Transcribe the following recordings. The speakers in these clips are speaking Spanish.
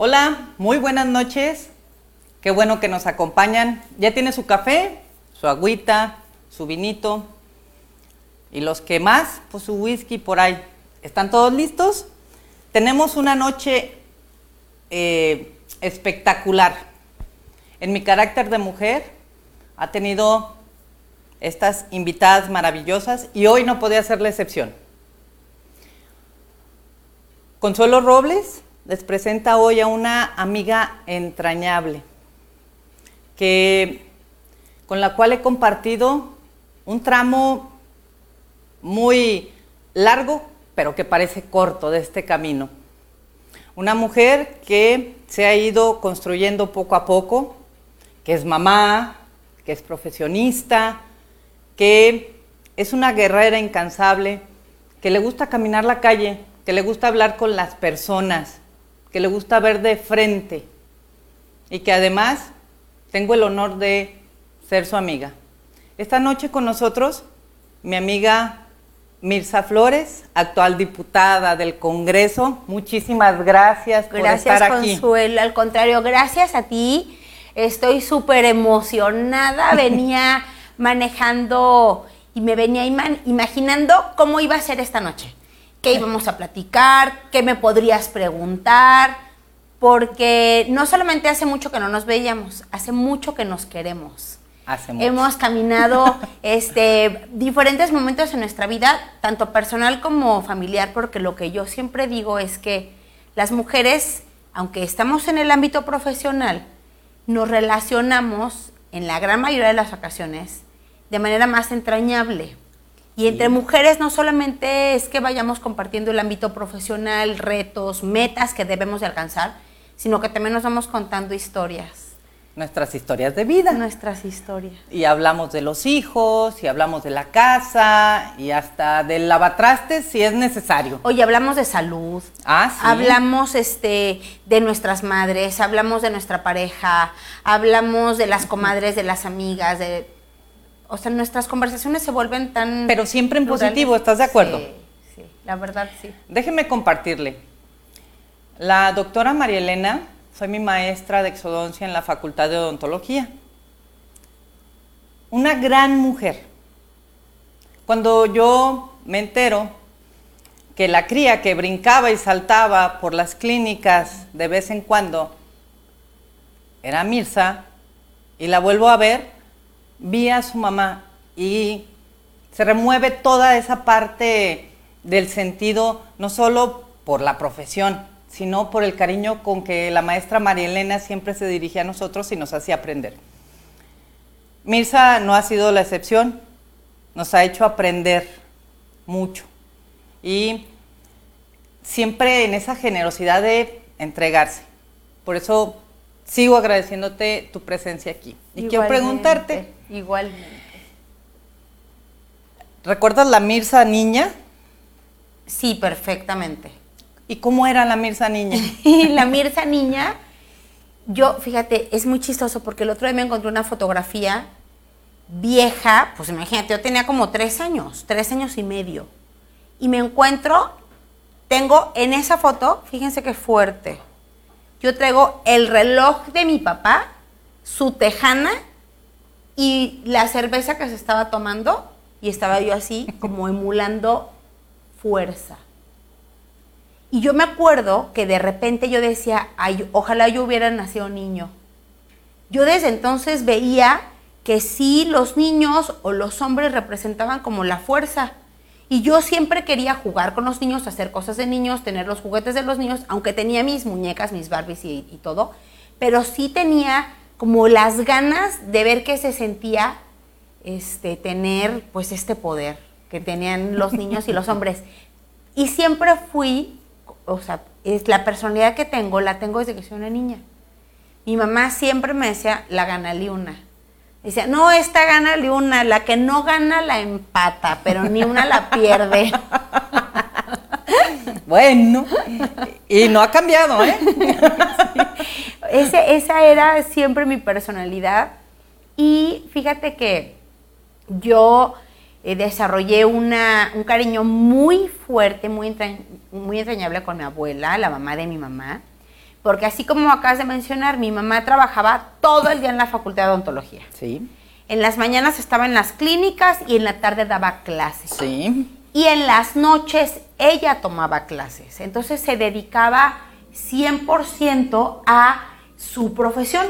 Hola, muy buenas noches. Qué bueno que nos acompañan. ¿Ya tiene su café, su agüita, su vinito? Y los que más, pues su whisky por ahí. ¿Están todos listos? Tenemos una noche eh, espectacular. En mi carácter de mujer, ha tenido estas invitadas maravillosas y hoy no podía ser la excepción. Consuelo Robles les presenta hoy a una amiga entrañable que, con la cual he compartido un tramo muy largo, pero que parece corto de este camino. Una mujer que se ha ido construyendo poco a poco, que es mamá, que es profesionista, que es una guerrera incansable, que le gusta caminar la calle, que le gusta hablar con las personas, que le gusta ver de frente y que además tengo el honor de ser su amiga. Esta noche con nosotros mi amiga Mirza Flores, actual diputada del Congreso. Muchísimas gracias por estar aquí. Gracias, Consuelo. Al contrario, gracias a ti Estoy súper emocionada, venía manejando y me venía imaginando cómo iba a ser esta noche, qué íbamos a platicar, qué me podrías preguntar, porque no solamente hace mucho que no nos veíamos, hace mucho que nos queremos. Hace mucho. Hemos caminado este, diferentes momentos en nuestra vida, tanto personal como familiar, porque lo que yo siempre digo es que las mujeres, aunque estamos en el ámbito profesional, nos relacionamos en la gran mayoría de las ocasiones de manera más entrañable. Y entre mujeres no solamente es que vayamos compartiendo el ámbito profesional, retos, metas que debemos de alcanzar, sino que también nos vamos contando historias nuestras historias de vida. Nuestras historias. Y hablamos de los hijos, y hablamos de la casa, y hasta del lavatrastes si es necesario. Oye, hablamos de salud. Ah, sí. Hablamos este, de nuestras madres, hablamos de nuestra pareja, hablamos de las comadres, de las amigas, de... O sea, nuestras conversaciones se vuelven tan... Pero siempre en positivo, ¿estás de acuerdo? Sí, sí, la verdad sí. Déjeme compartirle. La doctora María Elena soy mi maestra de exodoncia en la Facultad de Odontología. Una gran mujer. Cuando yo me entero que la cría que brincaba y saltaba por las clínicas de vez en cuando era Mirza, y la vuelvo a ver, vi a su mamá y se remueve toda esa parte del sentido, no solo por la profesión, sino por el cariño con que la maestra María Elena siempre se dirigía a nosotros y nos hacía aprender. Mirza no ha sido la excepción, nos ha hecho aprender mucho y siempre en esa generosidad de entregarse. Por eso sigo agradeciéndote tu presencia aquí. Y quiero preguntarte. Igualmente. ¿Recuerdas la Mirza niña? Sí, perfectamente. ¿Y cómo era la Mirza niña? la Mirza niña, yo, fíjate, es muy chistoso porque el otro día me encontré una fotografía vieja, pues imagínate, yo tenía como tres años, tres años y medio. Y me encuentro, tengo en esa foto, fíjense qué fuerte, yo traigo el reloj de mi papá, su tejana y la cerveza que se estaba tomando y estaba yo así como emulando fuerza. Y yo me acuerdo que de repente yo decía, Ay, ojalá yo hubiera nacido niño. Yo desde entonces veía que sí los niños o los hombres representaban como la fuerza. Y yo siempre quería jugar con los niños, hacer cosas de niños, tener los juguetes de los niños, aunque tenía mis muñecas, mis Barbies y, y todo, pero sí tenía como las ganas de ver qué se sentía este, tener pues este poder que tenían los niños y los hombres. Y siempre fui o sea, es la personalidad que tengo, la tengo desde que soy una niña. Mi mamá siempre me decía, la gana una. Decía, no, esta gana una, la que no gana la empata, pero ni una la pierde. Bueno, y no ha cambiado, ¿eh? esa era siempre mi personalidad. Y fíjate que yo eh, desarrollé una, un cariño muy fuerte, muy, muy entrañable con mi abuela, la mamá de mi mamá. Porque así como acabas de mencionar, mi mamá trabajaba todo el día en la Facultad de Odontología. Sí. En las mañanas estaba en las clínicas y en la tarde daba clases. Sí. Y en las noches ella tomaba clases. Entonces se dedicaba 100% a su profesión.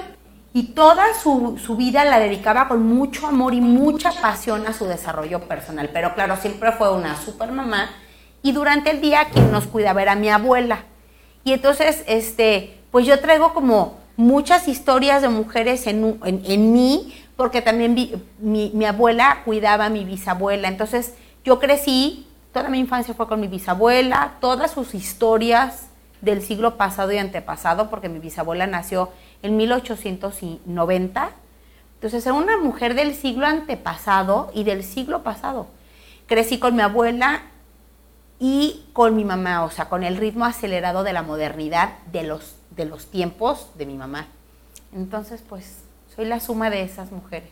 Y toda su, su, vida la dedicaba con mucho amor y mucha pasión a su desarrollo personal. Pero claro, siempre fue una super mamá. Y durante el día quien nos cuidaba era mi abuela. Y entonces, este, pues yo traigo como muchas historias de mujeres en, en, en mí, porque también vi, mi, mi, abuela cuidaba a mi bisabuela. Entonces yo crecí, toda mi infancia fue con mi bisabuela, todas sus historias del siglo pasado y antepasado, porque mi bisabuela nació en 1890. Entonces era una mujer del siglo antepasado y del siglo pasado. Crecí con mi abuela y con mi mamá, o sea, con el ritmo acelerado de la modernidad de los, de los tiempos de mi mamá. Entonces, pues, soy la suma de esas mujeres.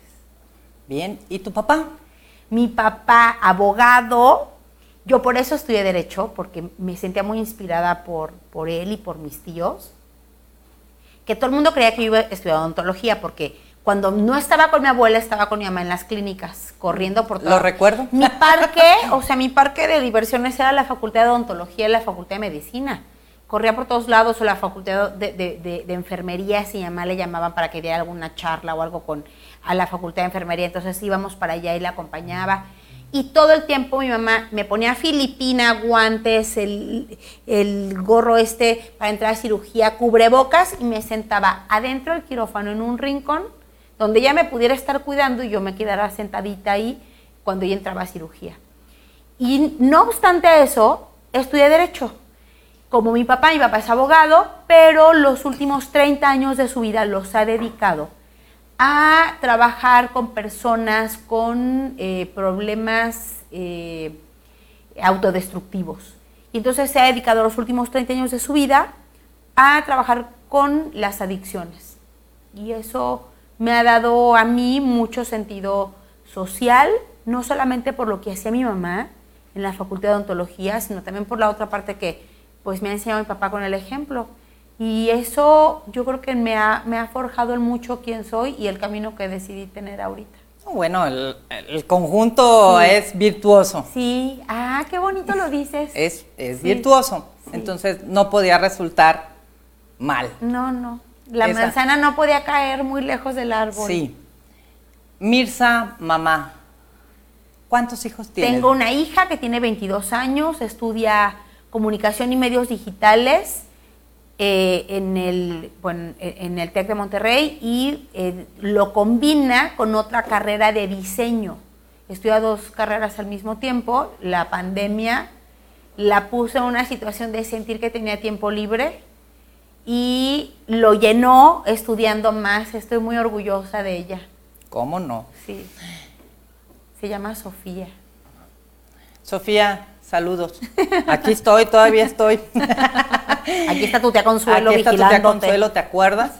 Bien, ¿y tu papá? Mi papá, abogado, yo por eso estudié Derecho, porque me sentía muy inspirada por, por él y por mis tíos. Que todo el mundo creía que yo iba a estudiar odontología, porque cuando no estaba con mi abuela, estaba con mi mamá en las clínicas, corriendo por todo. Lo recuerdo. Mi parque, o sea, mi parque de diversiones era la Facultad de Odontología y la Facultad de Medicina. Corría por todos lados, o la Facultad de, de, de, de Enfermería, si mamá le llamaban para que diera alguna charla o algo con a la Facultad de Enfermería. Entonces íbamos para allá y la acompañaba. Y todo el tiempo mi mamá me ponía filipina, guantes, el, gorro este para entrar a cirugía, cubrebocas y me sentaba adentro del quirófano en un rincón donde ella me pudiera estar cuidando y yo me quedara sentadita ahí cuando ella entraba a cirugía. Y no obstante eso, estudié Derecho. Como mi papá, mi papá es abogado, pero los últimos 30 años de su vida los ha dedicado a trabajar con personas con eh, problemas eh, autodestructivos. Y entonces se ha dedicado los últimos 30 años de su vida a trabajar con las adicciones. Y eso me ha dado a mí mucho sentido social, no solamente por lo que hacía mi mamá en la Facultad de Odontología, sino también por la otra parte que pues me ha enseñado mi papá con el ejemplo. Y eso yo creo que me ha, me ha forjado en mucho quién soy y el camino que decidí tener ahorita. Bueno, el, el conjunto sí. es virtuoso. Sí, ah, qué bonito lo dices. Es, es sí. virtuoso, sí. entonces no podía resultar mal. No, no. La Esa. manzana no podía caer muy lejos del árbol. Sí. Mirza, mamá, ¿cuántos hijos tienes? Tengo una hija que tiene 22 años, estudia comunicación y medios digitales eh, en, el, bueno, en el TEC de Monterrey y eh, lo combina con otra carrera de diseño. Estudia dos carreras al mismo tiempo. La pandemia la puso en una situación de sentir que tenía tiempo libre y lo llenó estudiando más. Estoy muy orgullosa de ella. ¿Cómo no? Sí. Se llama Sofía. Sofía, saludos. Aquí estoy, todavía estoy. Aquí está tu tía Consuelo Aquí está tu tía Consuelo, ¿te acuerdas?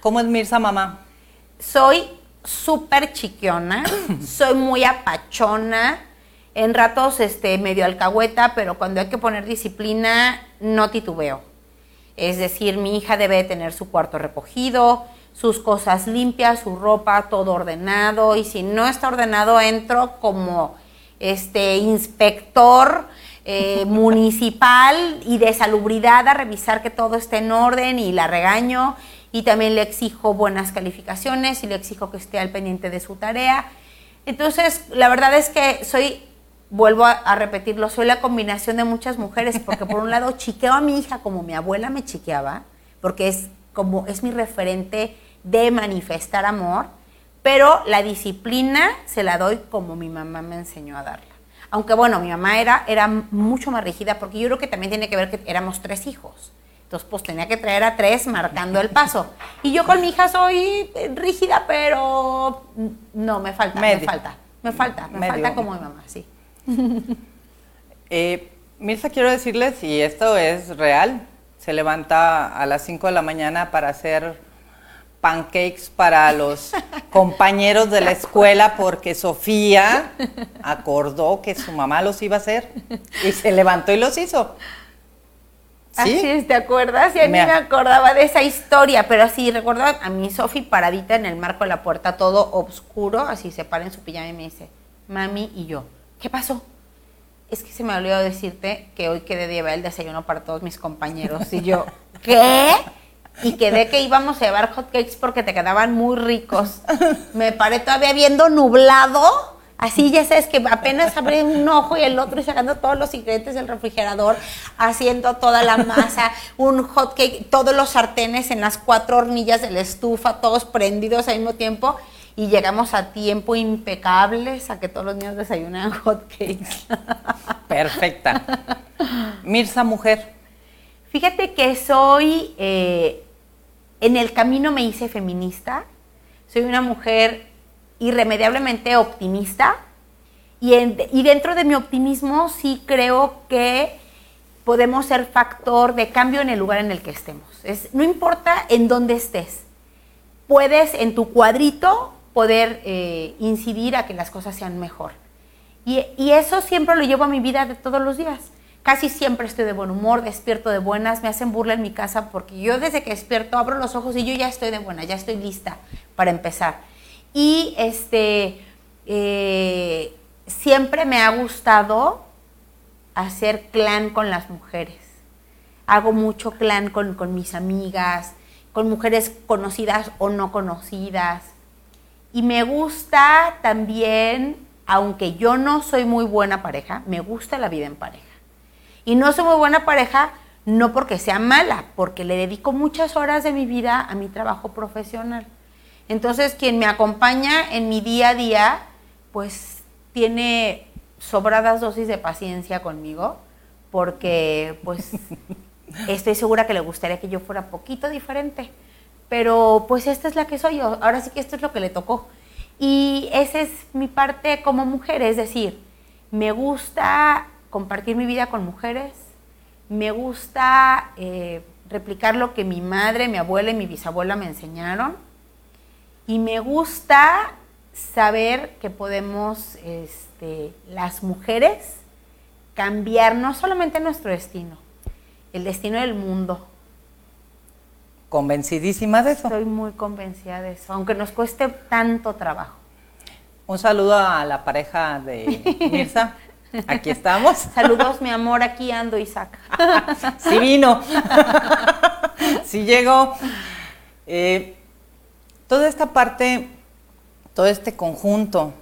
¿Cómo es Mirza, mamá? Soy súper chiquiona, soy muy apachona, en ratos este, medio alcahueta, pero cuando hay que poner disciplina, no titubeo. Es decir, mi hija debe tener su cuarto recogido, sus cosas limpias, su ropa, todo ordenado, y si no está ordenado, entro como este inspector eh, municipal y de salubridad a revisar que todo esté en orden y la regaño y también le exijo buenas calificaciones y le exijo que esté al pendiente de su tarea. Entonces, la verdad es que soy, vuelvo a, a repetirlo, soy la combinación de muchas mujeres, porque por un lado chiqueo a mi hija como mi abuela me chiqueaba, porque es como es mi referente de manifestar amor, pero la disciplina se la doy como mi mamá me enseñó a darla. Aunque bueno, mi mamá era, era mucho más rígida porque yo creo que también tiene que ver que éramos tres hijos. Entonces, pues tenía que traer a tres marcando el paso. Y yo con mi hija soy rígida, pero no, me falta, Medio. me falta, me falta, me Medio. falta como mi mamá, sí. eh, Mirza, quiero decirles, y esto es real, se levanta a las 5 de la mañana para hacer pancakes para los compañeros de la escuela porque Sofía acordó que su mamá los iba a hacer y se levantó y los hizo. Así es, ¿te acuerdas? Y a mí me acordaba de esa historia, pero así recordaba a mi Sofi paradita en el marco de la puerta, todo oscuro, así se para en su pijama y me dice, mami y yo, ¿qué pasó? Es que se me olvidó decirte que hoy quedé de llevar el desayuno para todos mis compañeros. Y yo, ¿qué? Y quedé que íbamos a llevar hotcakes porque te quedaban muy ricos. Me paré todavía viendo nublado Así ya sabes que apenas abrí un ojo y el otro y sacando todos los ingredientes del refrigerador, haciendo toda la masa, un hot cake, todos los sartenes en las cuatro hornillas de la estufa, todos prendidos al mismo tiempo. Y llegamos a tiempo impecables a que todos los niños desayunan hot cakes. Perfecta. Mirza, mujer. Fíjate que soy, eh, en el camino me hice feminista. Soy una mujer irremediablemente optimista y, dentro de mi optimismo sí creo que podemos ser factor de cambio en el lugar en el que estemos. Es, no importa en dónde estés, puedes en tu cuadrito poder eh, incidir a que las cosas sean mejor. Y, eso siempre lo llevo a mi vida de todos los días. Casi siempre estoy de buen humor, despierto de buenas, me hacen burla en mi casa porque yo desde que despierto abro los ojos y yo ya estoy de buena, ya estoy lista para empezar. Y este, eh, siempre me ha gustado hacer clan con las mujeres. Hago mucho clan con, con mis amigas, con mujeres conocidas o no conocidas. Y me gusta también, aunque yo no soy muy buena pareja, me gusta la vida en pareja. Y no soy muy buena pareja no porque sea mala, porque le dedico muchas horas de mi vida a mi trabajo profesional. Entonces, quien me acompaña en mi día a día, pues tiene sobradas dosis de paciencia conmigo, porque pues estoy segura que le gustaría que yo fuera poquito diferente. Pero pues esta es la que soy yo, ahora sí que esto es lo que le tocó. Y esa es mi parte como mujer, es decir, me gusta compartir mi vida con mujeres, me gusta eh, replicar lo que mi madre, mi abuela y mi bisabuela me enseñaron y me gusta saber que podemos, este, las mujeres, cambiar no solamente nuestro destino, el destino del mundo. ¿Convencidísima de eso? Estoy muy convencida de eso, aunque nos cueste tanto trabajo. Un saludo a la pareja de Mirza. Aquí estamos. Saludos, mi amor, aquí ando, Isaac. sí vino. sí llegó. Eh, Toda esta parte, todo este conjunto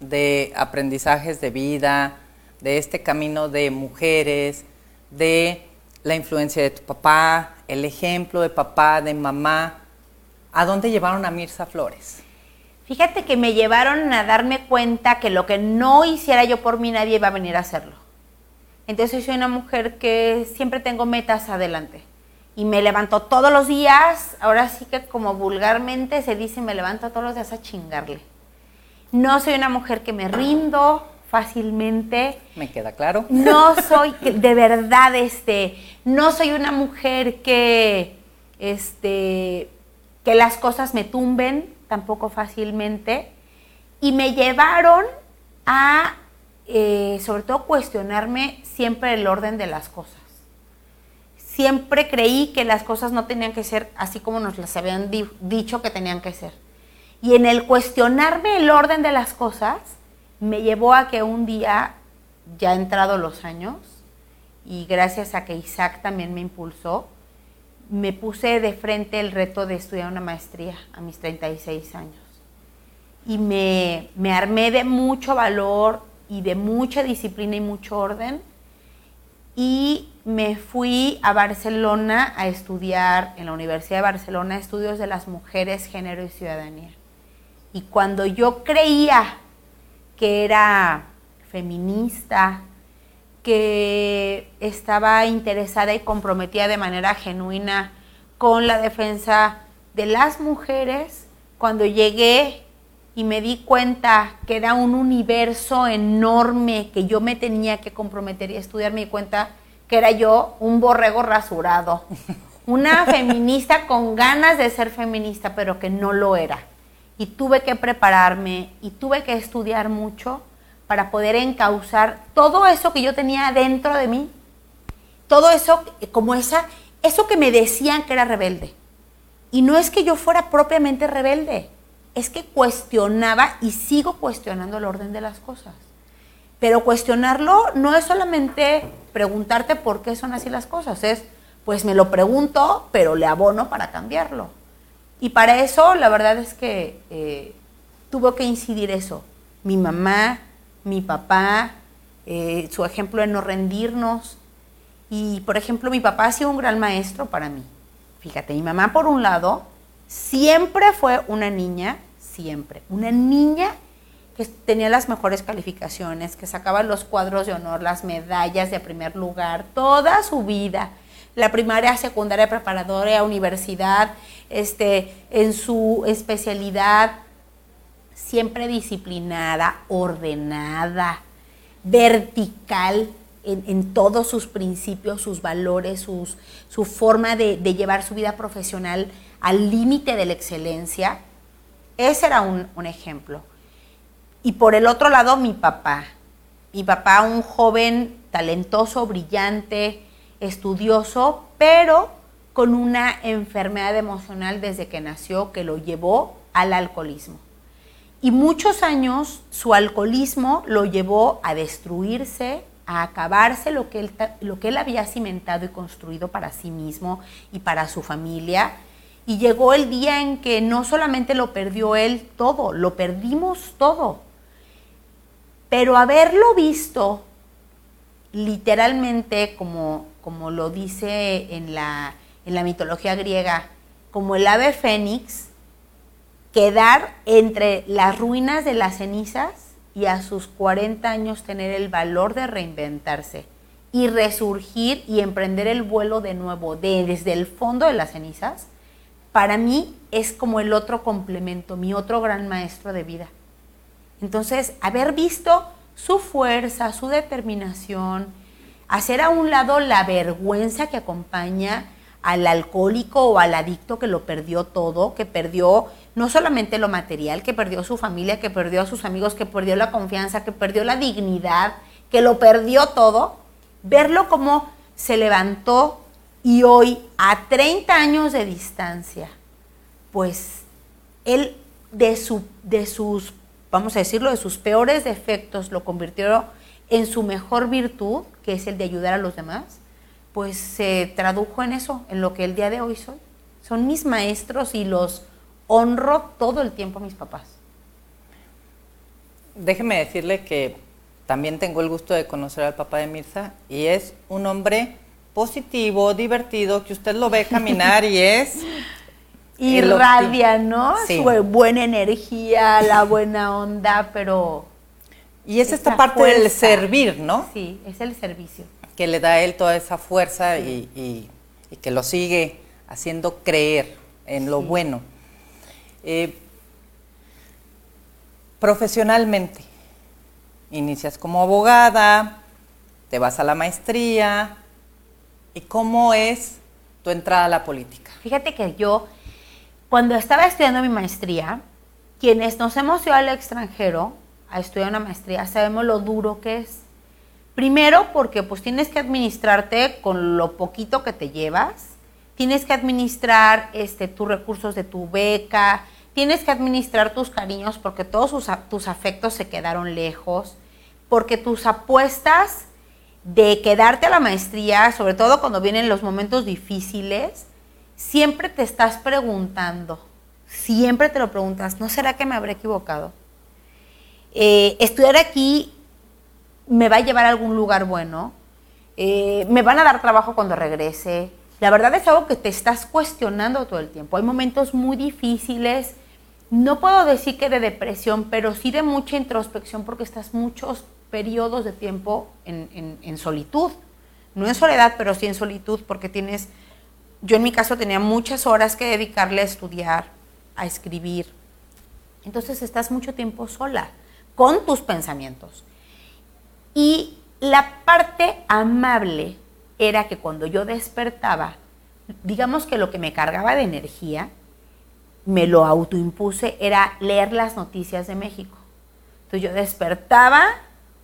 de aprendizajes de vida, de este camino de mujeres, de la influencia de tu papá, el ejemplo de papá, de mamá, ¿a dónde llevaron a Mirza Flores? Fíjate que me llevaron a darme cuenta que lo que no hiciera yo por mí nadie iba a venir a hacerlo. Entonces soy una mujer que siempre tengo metas adelante y me levanto todos los días, ahora sí que como vulgarmente se dice, me levanto todos los días a chingarle. No soy una mujer que me rindo fácilmente. Me queda claro. No soy, de verdad, este, no soy una mujer que, este, que las cosas me tumben tampoco fácilmente. Y me llevaron a, eh, sobre todo, cuestionarme siempre el orden de las cosas siempre creí que las cosas no tenían que ser así como nos las habían dicho que tenían que ser. Y en el cuestionarme el orden de las cosas, me llevó a que un día, ya entrado los años, y gracias a que Isaac también me impulsó, me puse de frente el reto de estudiar una maestría a mis 36 años. Y me, me armé de mucho valor y de mucha disciplina y mucho orden. Y me fui a Barcelona a estudiar en la Universidad de Barcelona estudios de las mujeres, género y ciudadanía. Y cuando yo creía que era feminista, que estaba interesada y comprometida de manera genuina con la defensa de las mujeres, cuando llegué y me di cuenta que era un universo enorme que yo me tenía que comprometer y estudiar, me di cuenta que era yo un borrego rasurado, una feminista con ganas de ser feminista, pero que no lo era. Y tuve que prepararme y tuve que estudiar mucho para poder encauzar todo eso que yo tenía dentro de mí todo eso, como esa, eso que me decían que era rebelde. Y no es que yo fuera propiamente rebelde, es que cuestionaba y sigo cuestionando el orden de las cosas. Pero cuestionarlo no es solamente preguntarte por qué son así las cosas, es, pues me lo pregunto, pero le abono para cambiarlo. Y para eso, la verdad es que eh, tuvo que incidir eso. Mi mamá, mi papá, eh, su ejemplo de no rendirnos. Y, por ejemplo, mi papá ha sido un gran maestro para mí. Fíjate, mi mamá, por un lado, siempre fue una niña, siempre, una niña que tenía las mejores calificaciones, que sacaba los cuadros de honor, las medallas de primer lugar, toda su vida. La primaria, secundaria, preparatoria, universidad, este, en su especialidad, siempre disciplinada, ordenada, vertical en, todos sus principios, sus valores, sus, su forma de, llevar su vida profesional al límite de la excelencia. Ese era un, un ejemplo. Y por el otro lado, mi papá. Mi papá, un joven talentoso, brillante, estudioso, pero con una enfermedad emocional desde que nació que lo llevó al alcoholismo. Y muchos años su alcoholismo lo llevó a destruirse, a acabarse lo que, él, lo que él había cimentado y construido para sí mismo y para su familia. Y llegó el día en que no solamente lo perdió él todo, lo perdimos todo. Pero haberlo visto literalmente, como, como lo dice en la, en la mitología griega, como el ave fénix, quedar entre las ruinas de las cenizas y a sus 40 años tener el valor de reinventarse y resurgir y emprender el vuelo de nuevo desde el fondo de las cenizas, para mí es como el otro complemento, mi otro gran maestro de vida. Entonces, haber visto su fuerza, su determinación, hacer a un lado la vergüenza que acompaña al alcohólico o al adicto que lo perdió todo, que perdió no solamente lo material, que perdió su familia, que perdió a sus amigos, que perdió la confianza, que perdió la dignidad, que lo perdió todo, verlo como se levantó y hoy, a 30 años de distancia, pues él de, su, de sus vamos a decirlo, de sus peores defectos lo convirtió en su mejor virtud, que es el de ayudar a los demás, pues se tradujo en eso, en lo que el día de hoy soy. Son mis maestros y los honro todo el tiempo a mis papás. Déjeme decirle que también tengo el gusto de conocer al papá de Mirza y es un hombre positivo, divertido, que usted lo ve caminar y es irradia, ¿no? Su buena energía, la buena onda, pero... Y es esta parte del servir, ¿no? Sí, es el servicio. Que le da a él toda esa fuerza y, que lo sigue haciendo creer en lo bueno. Eh, profesionalmente, inicias como abogada, te vas a la maestría, ¿y cómo es tu entrada a la política? Fíjate que yo cuando estaba estudiando mi maestría, quienes nos hemos ido al extranjero a estudiar una maestría sabemos lo duro que es. Primero porque pues tienes que administrarte con lo poquito que te llevas, tienes que administrar este, tus recursos de tu beca, tienes que administrar tus cariños porque todos tus afectos se quedaron lejos, porque tus apuestas de quedarte a la maestría, sobre todo cuando vienen los momentos difíciles, siempre te estás preguntando, siempre te lo preguntas, ¿no será que me habré equivocado? Eh, estudiar aquí me va a llevar a algún lugar bueno, eh, me van a dar trabajo cuando regrese. La verdad es algo que te estás cuestionando todo el tiempo. Hay momentos muy difíciles, no puedo decir que de depresión, pero sí de mucha introspección porque estás muchos periodos de tiempo en solitud. No en soledad, pero sí en solitud porque tienes yo en mi caso tenía muchas horas que dedicarle a estudiar, a escribir. Entonces estás mucho tiempo sola con tus pensamientos. Y la parte amable era que cuando yo despertaba, digamos que lo que me cargaba de energía, me lo autoimpuse, era leer las noticias de México. Entonces yo despertaba,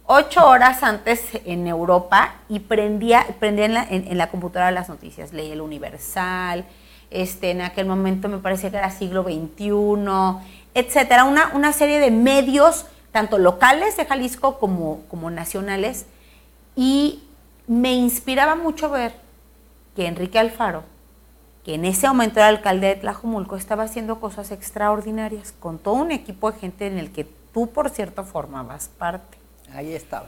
ocho horas antes en Europa y prendía, prendía en, la, en, la computadora las noticias. Leía el Universal, este, en aquel momento me parecía que era siglo XXI, etcétera. Una, una serie de medios, tanto locales de Jalisco como, como nacionales. Y me inspiraba mucho ver que Enrique Alfaro, que en ese momento era alcalde de Tlajumulco, estaba haciendo cosas extraordinarias con todo un equipo de gente en el que tú, por cierto, formabas parte. Ahí estaba.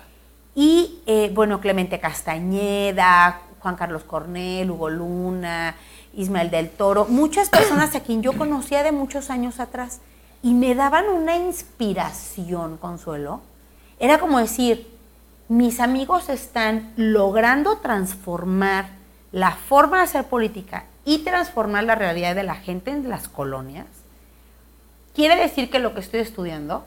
Y eh, bueno, Clemente Castañeda, Juan Carlos Cornel, Hugo Luna, Ismael del Toro, muchas personas a quien yo conocía de muchos años atrás y me daban una inspiración, Consuelo. Era como decir, mis amigos están logrando transformar la forma de hacer política y transformar la realidad de la gente en las colonias. Quiere decir que lo que estoy estudiando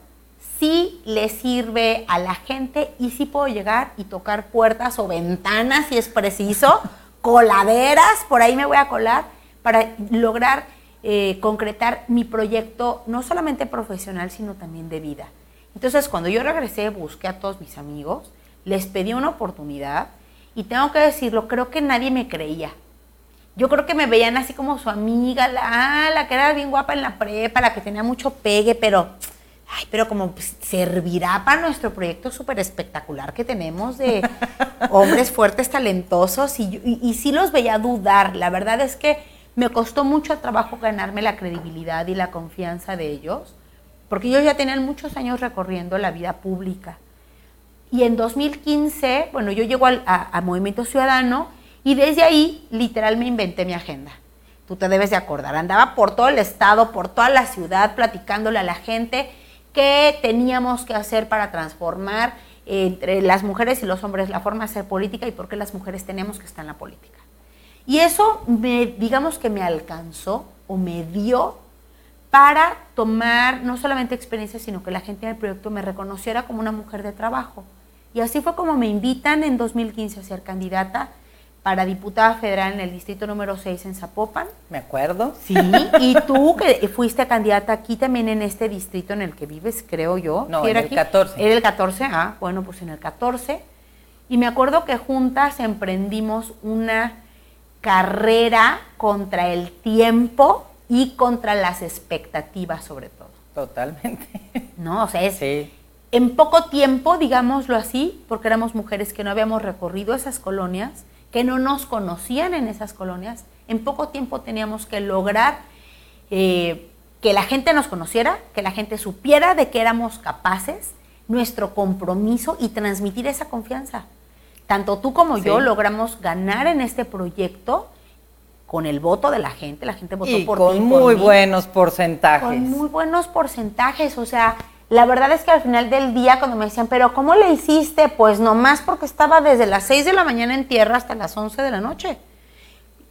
sí le sirve a la gente y sí puedo llegar y tocar puertas o ventanas si es preciso, coladeras, por ahí me voy a colar para lograr eh, concretar mi proyecto no solamente profesional, sino también de vida. Entonces, cuando yo regresé, busqué a todos mis amigos, les pedí una oportunidad y tengo que decirlo, creo que nadie me creía. Yo creo que me veían así como su amiga, la, ah, la que era bien guapa en la prepa, la que tenía mucho pegue, pero ay, pero como pues, servirá para nuestro proyecto súper espectacular que tenemos de hombres fuertes, talentosos, y, y, sí los veía dudar. La verdad es que me costó mucho trabajo ganarme la credibilidad y la confianza de ellos, porque ellos ya tenían muchos años recorriendo la vida pública. Y en 2015, bueno, yo llego a, a Movimiento Ciudadano y desde ahí literal me inventé mi agenda tú te debes de acordar. Andaba por todo el estado, por toda la ciudad, platicándole a la gente qué teníamos que hacer para transformar entre las mujeres y los hombres la forma de hacer política y por qué las mujeres tenemos que estar en la política. Y eso, me, digamos que me alcanzó o me dio para tomar no solamente experiencia, sino que la gente en el proyecto me reconociera como una mujer de trabajo. Y así fue como me invitan en 2015 a ser candidata para diputada federal en el distrito número 6 en Zapopan. Me acuerdo. Sí, y tú que fuiste candidata aquí también en este distrito en el que vives, creo yo. No, en el 14. Era el 14, ah, bueno, pues en el 14. Y me acuerdo que juntas emprendimos una carrera contra el tiempo y contra las expectativas sobre todo. Totalmente. No, o sea, es sí. En poco tiempo, digámoslo así, porque éramos mujeres que no habíamos recorrido esas colonias, que no nos conocían en esas colonias, en poco tiempo teníamos que lograr eh, que la gente nos conociera, que la gente supiera de que éramos capaces, nuestro compromiso y transmitir esa confianza. Tanto tú como yo logramos ganar en este proyecto con el voto de la gente, la gente votó por con muy buenos porcentajes. Con muy buenos porcentajes, o sea, la verdad es que al final del día cuando me decían, pero ¿cómo le hiciste? Pues nomás porque estaba desde las 6 de la mañana en tierra hasta las 11 de la noche.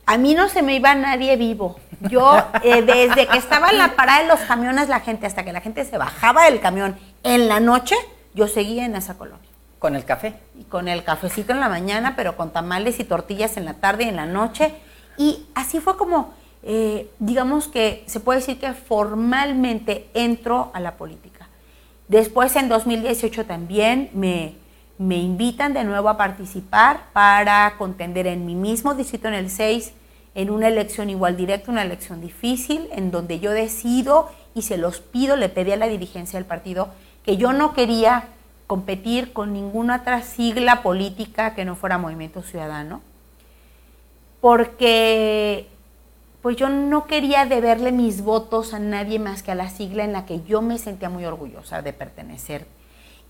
A mí no se me iba nadie vivo. Yo, eh, desde que estaba en la parada de los camiones, la gente, hasta que la gente se bajaba del camión en la noche, yo seguía en esa colonia. ¿Con el café? Y con el cafecito en la mañana, pero con tamales y tortillas en la tarde y en la noche. Y así fue como, eh, digamos que se puede decir que formalmente entro a la política. Después en 2018 también me, invitan de nuevo a participar para contender en mi mismo distrito en el 6 en una elección igual directa, una elección difícil, en donde yo decido y se los pido, le pedí a la dirigencia del partido que yo no quería competir con ninguna otra sigla política que no fuera Movimiento Ciudadano, porque pues yo no quería deberle mis votos a nadie más que a la sigla en la que yo me sentía muy orgullosa de pertenecer.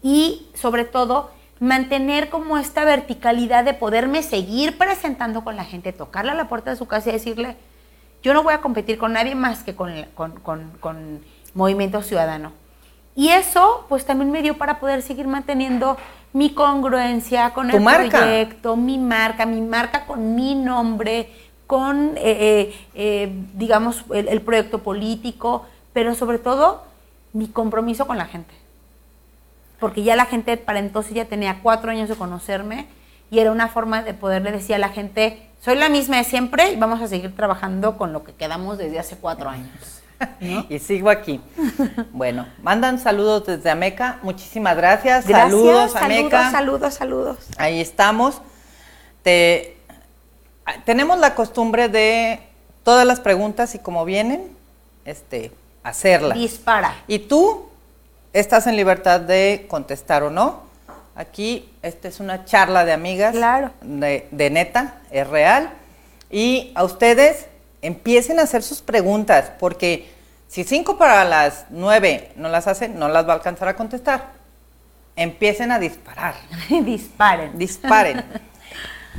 Y sobre todo, mantener como esta verticalidad de poderme seguir presentando con la gente, tocarle a la puerta de su casa y decirle, yo no voy a competir con nadie más que con, con, Movimiento Ciudadano. Y eso, pues también me dio para poder seguir manteniendo mi congruencia con el proyecto, mi marca, mi marca con mi nombre, con, eh, eh, eh, digamos, el, proyecto político, pero sobre todo mi compromiso con la gente. Porque ya la gente para entonces ya tenía cuatro años de conocerme y era una forma de poderle decir a la gente, soy la misma de siempre y vamos a seguir trabajando con lo que quedamos desde hace cuatro años. y sigo aquí. Bueno, mandan saludos desde Ameca. Muchísimas gracias. Gracias, saludos, saludos, Ameca. saludos, saludos. Ahí estamos. Te, tenemos la costumbre de todas las preguntas y como vienen, este, hacerlas. Dispara. Y tú estás en libertad de contestar o no. Aquí, esta es una charla de amigas. Claro. De, de neta, es real. Y a ustedes empiecen a hacer sus preguntas, porque si cinco para las nueve no las hacen, no las va a alcanzar a contestar. Empiecen a disparar. Disparen. Disparen.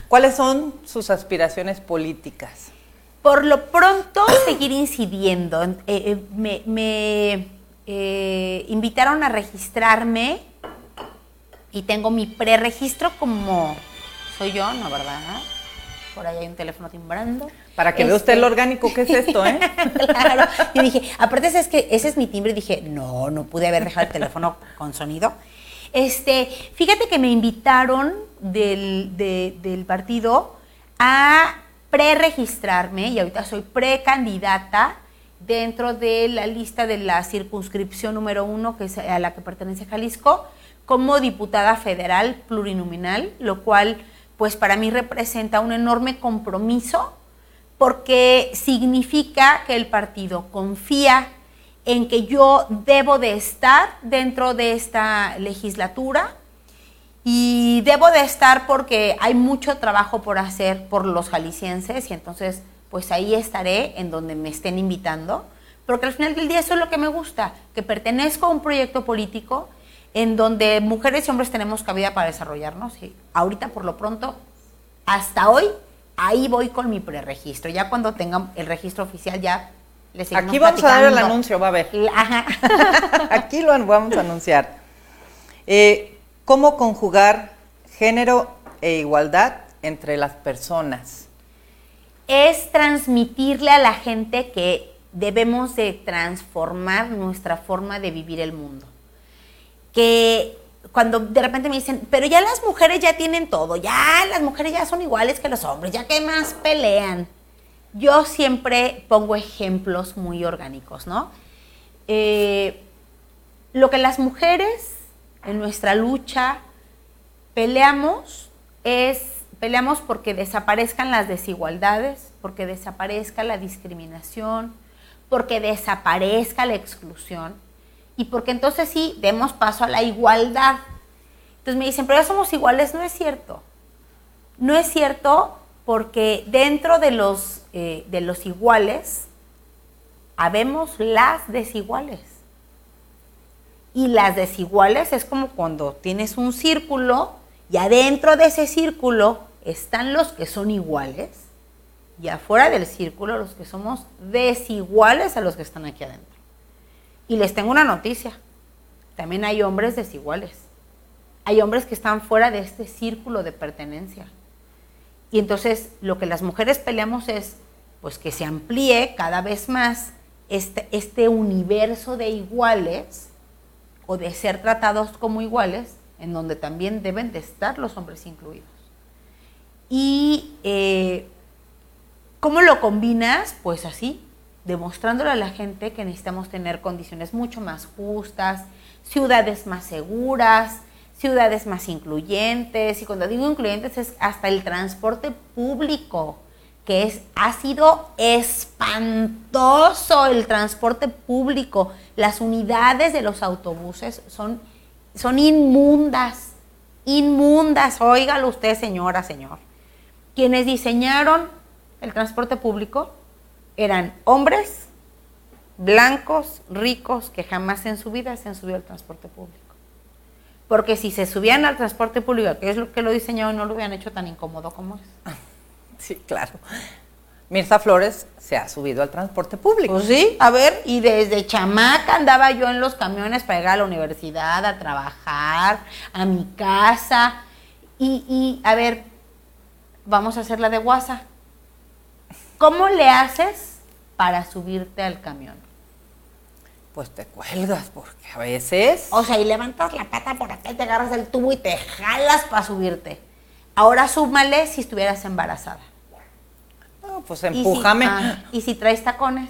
¿Cuáles son sus aspiraciones políticas? Por lo pronto, seguir incidiendo. Eh, eh, me me, eh, invitaron a registrarme y tengo mi preregistro como soy yo, ¿no, verdad? Por ahí hay un teléfono timbrando. Para que vea usted Este- lo orgánico que es esto, ¿eh? claro. Y dije, aparte es que ese es mi timbre, y dije, no, no pude haber dejado el teléfono con sonido. Este, fíjate que me invitaron del, de- del partido a preregistrarme y ahorita soy precandidata dentro de la lista de la circunscripción número uno, que es a la que pertenece Jalisco, como diputada federal plurinominal, lo cual pues para mí representa un enorme compromiso porque significa que el partido confía en que yo debo de estar dentro de esta legislatura y debo de estar porque hay mucho trabajo por hacer por los jaliscienses y entonces pues ahí estaré en donde me estén invitando, porque al final del día eso es lo que me gusta, que pertenezco a un proyecto político en donde mujeres y hombres tenemos cabida para desarrollarnos y ahorita por lo pronto, hasta hoy, ahí voy con mi preregistro, ya cuando tenga el registro oficial ya seguimos Aquí vamos a dar el anuncio, va a ver. Ajá. Aquí lo vamos a anunciar. Eh, ¿Cómo conjugar género e igualdad entre las personas? es transmitirle a la gente que debemos de transformar nuestra forma de vivir el mundo. Que cuando de repente me dicen, pero ya las mujeres ya tienen todo, ya las mujeres ya son iguales que los hombres, ya que más pelean. Yo siempre pongo ejemplos muy orgánicos, ¿no? Eh, lo que las mujeres en nuestra lucha peleamos es peleamos porque desaparezcan las desigualdades, porque desaparezca la discriminación, porque desaparezca la exclusión y porque entonces sí demos paso a la igualdad. Entonces me dicen, pero ya somos iguales, no es cierto. No es cierto porque dentro de los, eh, de los iguales habemos las desiguales. Y las desiguales es como cuando tienes un círculo y adentro de ese círculo están los que son iguales y afuera del círculo los que somos desiguales a los que están aquí adentro. Y les tengo una noticia, también hay hombres desiguales. Hay hombres que están fuera de este círculo de pertenencia. Y entonces lo que las mujeres peleamos es pues que se amplíe cada vez más este, este universo de iguales o de ser tratados como iguales, en donde también deben de estar los hombres incluidos. Y eh, ¿cómo lo combinas? Pues así, demostrándole a la gente que necesitamos tener condiciones mucho más justas, ciudades más seguras, ciudades más incluyentes. Y cuando digo incluyentes es hasta el transporte público, que es, ha sido espantoso el transporte público. Las unidades de los autobuses son, son inmundas, inmundas. Óigalo usted, señora, señor. Quienes diseñaron el transporte público eran hombres blancos, ricos, que jamás en su vida se han subido al transporte público. Porque si se subían al transporte público, que es lo que lo diseñaron, no lo hubieran hecho tan incómodo como es. Sí, claro. Mirza Flores se ha subido al transporte público. Pues sí, a ver, y desde chamaca andaba yo en los camiones para llegar a la universidad, a trabajar, a mi casa. Y, y a ver, vamos a hacer la de WhatsApp. ¿Cómo le haces para subirte al camión? Pues te cuelgas, porque a veces. O sea, y levantas la pata por acá y te agarras el tubo y te jalas para subirte. Ahora súmale si estuvieras embarazada. No, pues Y si- empújame. ah, y si traes tacones.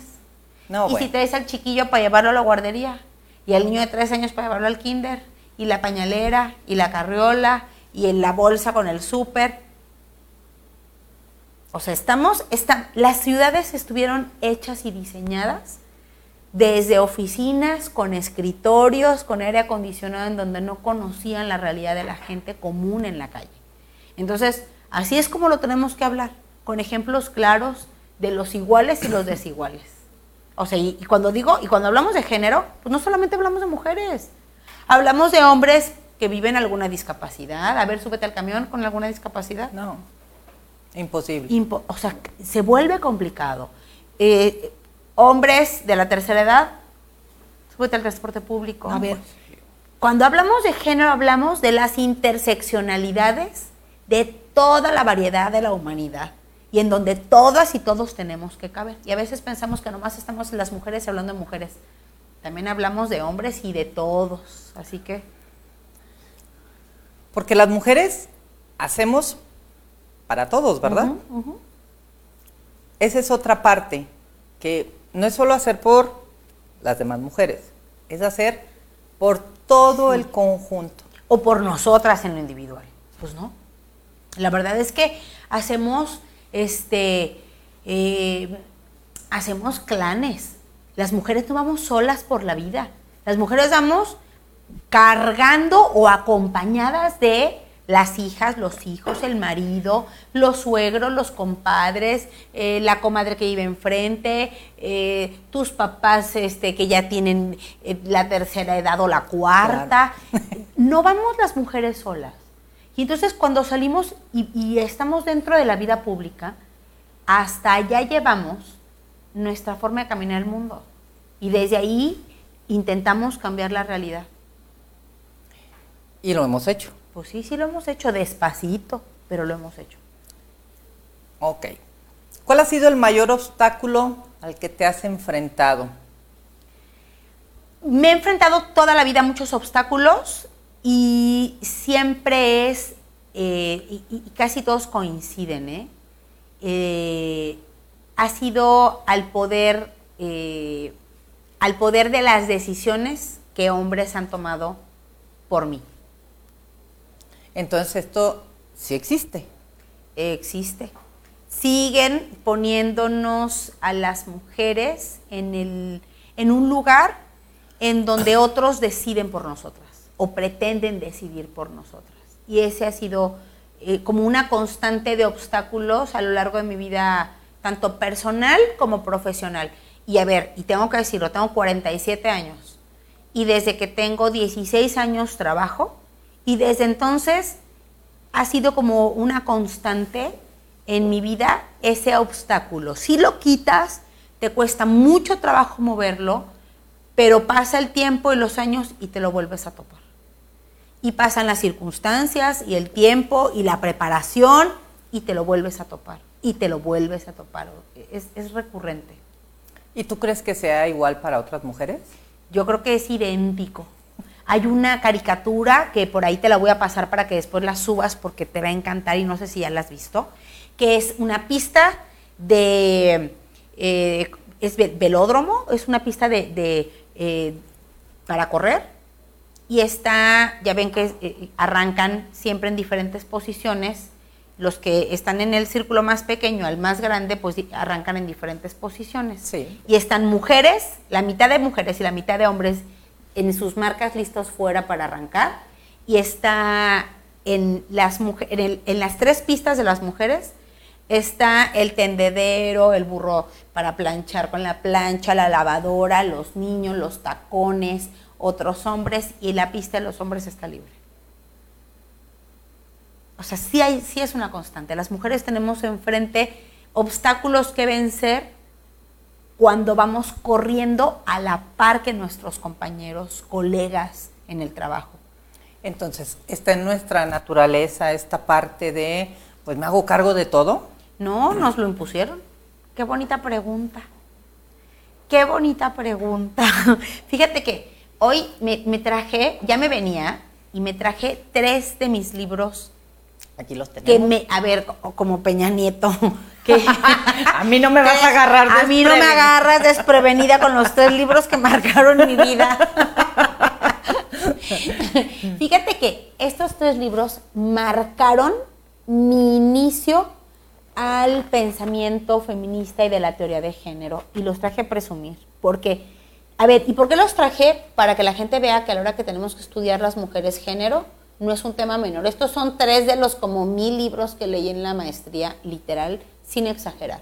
No, y bueno. si traes al chiquillo para llevarlo a la guardería, y al niño de tres años para llevarlo al kinder, y la pañalera, y la carriola, y en la bolsa con el súper. O sea, estamos, está- las ciudades estuvieron hechas y diseñadas desde oficinas, con escritorios, con aire acondicionado, en donde no conocían la realidad de la gente común en la calle. Entonces, así es como lo tenemos que hablar, con ejemplos claros de los iguales y los desiguales. O sea, y, y cuando digo, y cuando hablamos de género, pues no solamente hablamos de mujeres, hablamos de hombres que viven alguna discapacidad. A ver, súbete al camión con alguna discapacidad. No, imposible. Impo- o sea, se vuelve complicado. Eh, hombres de la tercera edad, súbete al transporte público. A ver, cuando hablamos de género, hablamos de las interseccionalidades de toda la variedad de la humanidad y en donde todas y todos tenemos que caber. Y a veces pensamos que nomás estamos las mujeres hablando de mujeres. También hablamos de hombres y de todos. Así que Porque las mujeres hacemos para todos, ¿verdad? Esa es otra parte, que no es solo hacer por las demás mujeres, es hacer por todo el conjunto. o por nosotras en lo individual. Pues no. La verdad es que hacemos, este, eh, hacemos clanes. Las mujeres no vamos solas por la vida. Las mujeres vamos cargando o acompañadas de las hijas, los hijos, el marido, los suegros, los compadres, eh, la comadre que vive enfrente, eh, tus papás este, que ya tienen eh, la tercera edad o la cuarta. No vamos las mujeres solas. Y entonces cuando salimos y, y estamos dentro de la vida pública, hasta allá llevamos nuestra forma de caminar el mundo. Y desde ahí intentamos cambiar la realidad. Y lo hemos hecho. Pues sí, sí lo hemos hecho despacito, pero lo hemos hecho. Ok. ¿Cuál ha sido el mayor obstáculo al que te has enfrentado? Me he enfrentado toda la vida a muchos obstáculos y siempre es, eh, y, y casi todos coinciden, ¿eh? Eh, ha sido al poder, eh, al poder de las decisiones que hombres han tomado por mí. Entonces esto sí existe. existe. Siguen poniéndonos a las mujeres en, el, en un lugar en donde otros deciden por nosotras o pretenden decidir por nosotras. Y ese ha sido eh, como una constante de obstáculos a lo largo de mi vida, tanto personal como profesional. Y a ver, y tengo que decirlo, tengo 47 años. Y desde que tengo 16 años trabajo, y desde entonces ha sido como una constante en mi vida ese obstáculo. Si lo quitas, te cuesta mucho trabajo moverlo, pero pasa el tiempo y los años y te lo vuelves a topar. Y pasan las circunstancias y el tiempo y la preparación y te lo vuelves a topar. Y te lo vuelves a topar. Es, es recurrente. ¿Y tú crees que sea igual para otras mujeres? Yo creo que es idéntico. Hay una caricatura que por ahí te la voy a pasar para que después la subas porque te va a encantar y no sé si ya la has visto, que es una pista de, eh, es ve- velódromo, es una pista de, de, eh, para correr y está, ya ven que eh, arrancan siempre en diferentes posiciones. Los que están en el círculo más pequeño al más grande, pues arrancan en diferentes posiciones. Sí. Y están mujeres, la mitad de mujeres y la mitad de hombres en sus marcas listos fuera para arrancar. Y está en las, en, en las tres pistas de las mujeres, está el tendedero, el burro para planchar con la plancha, la lavadora, los niños, los tacones, otros hombres y la pista de los hombres está libre. O sea, sí, hay, sí es una constante. Las mujeres tenemos enfrente obstáculos que vencer cuando vamos corriendo a la par que nuestros compañeros, colegas en el trabajo. Entonces, está en nuestra naturaleza esta parte de, pues me hago cargo de todo. No, nos lo impusieron. Qué bonita pregunta. Qué bonita pregunta. Fíjate que hoy me, me traje, ya me venía, y me traje tres de mis libros Aquí los que tenemos. me, a ver, co- como Peña Nieto, que a mí no me vas a agarrar A mí no me agarras desprevenida con los tres libros que marcaron mi vida. Fíjate que estos tres libros marcaron mi inicio al pensamiento feminista y de la teoría de género y los traje a presumir. Porque, a ver, ¿y por qué los traje? Para que la gente vea que a la hora que tenemos que estudiar las mujeres género, no es un tema menor. Estos son tres de los como mil libros que leí en la maestría, literal, sin exagerar.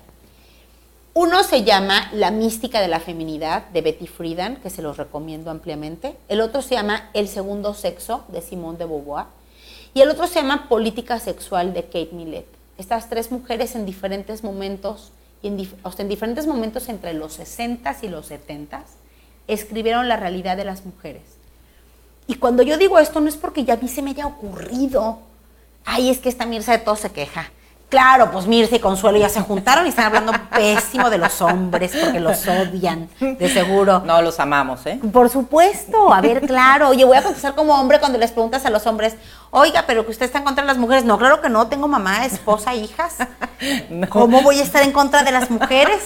Uno se llama La mística de la feminidad de Betty Friedan, que se los recomiendo ampliamente. El otro se llama El segundo sexo de Simone de Beauvoir. Y el otro se llama Política sexual de Kate Millett estas tres mujeres en diferentes momentos, en, en diferentes momentos entre los 60 y los 70 escribieron la realidad de las mujeres. Y cuando yo digo esto no es porque ya a mí se me haya ocurrido, ay, es que esta Mirza de todo se queja. Claro, pues Mirce y Consuelo ya se juntaron y están hablando pésimo de los hombres porque los odian, de seguro. No, los amamos, ¿eh? Por supuesto, a ver, claro. Oye, voy a contestar como hombre cuando les preguntas a los hombres, oiga, pero que usted está en contra de las mujeres. No, claro que no, tengo mamá, esposa, hijas. ¿Cómo voy a estar en contra de las mujeres?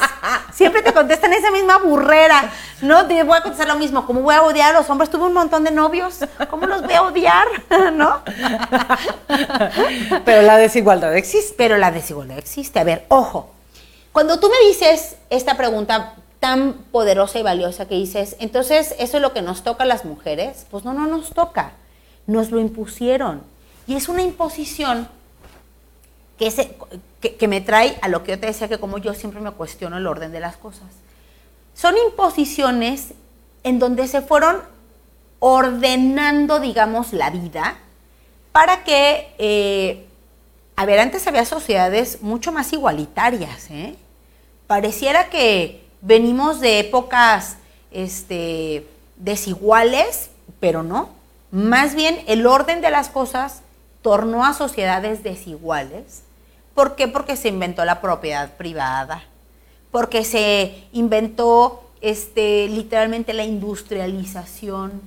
Siempre te contestan esa misma burrera. No, te voy a contestar lo mismo. ¿Cómo voy a odiar a los hombres? Tuve un montón de novios. ¿Cómo los voy a odiar? ¿No? Pero la desigualdad existe. Pero la desigualdad existe. A ver, ojo. Cuando tú me dices esta pregunta tan poderosa y valiosa que dices, entonces, ¿eso es lo que nos toca a las mujeres? Pues no, no nos toca. Nos lo impusieron. Y es una imposición que, que, me trae a lo que yo te decía, que como yo siempre me cuestiono el orden de las cosas. Son imposiciones en donde se fueron ordenando, digamos, la vida para que, eh, a ver, antes había sociedades mucho más igualitarias, ¿eh? Pareciera que venimos de épocas este, desiguales, pero no. Más bien el orden de las cosas tornó a sociedades desiguales ¿Por qué? Porque se inventó la propiedad privada, porque se inventó este, literalmente la industrialización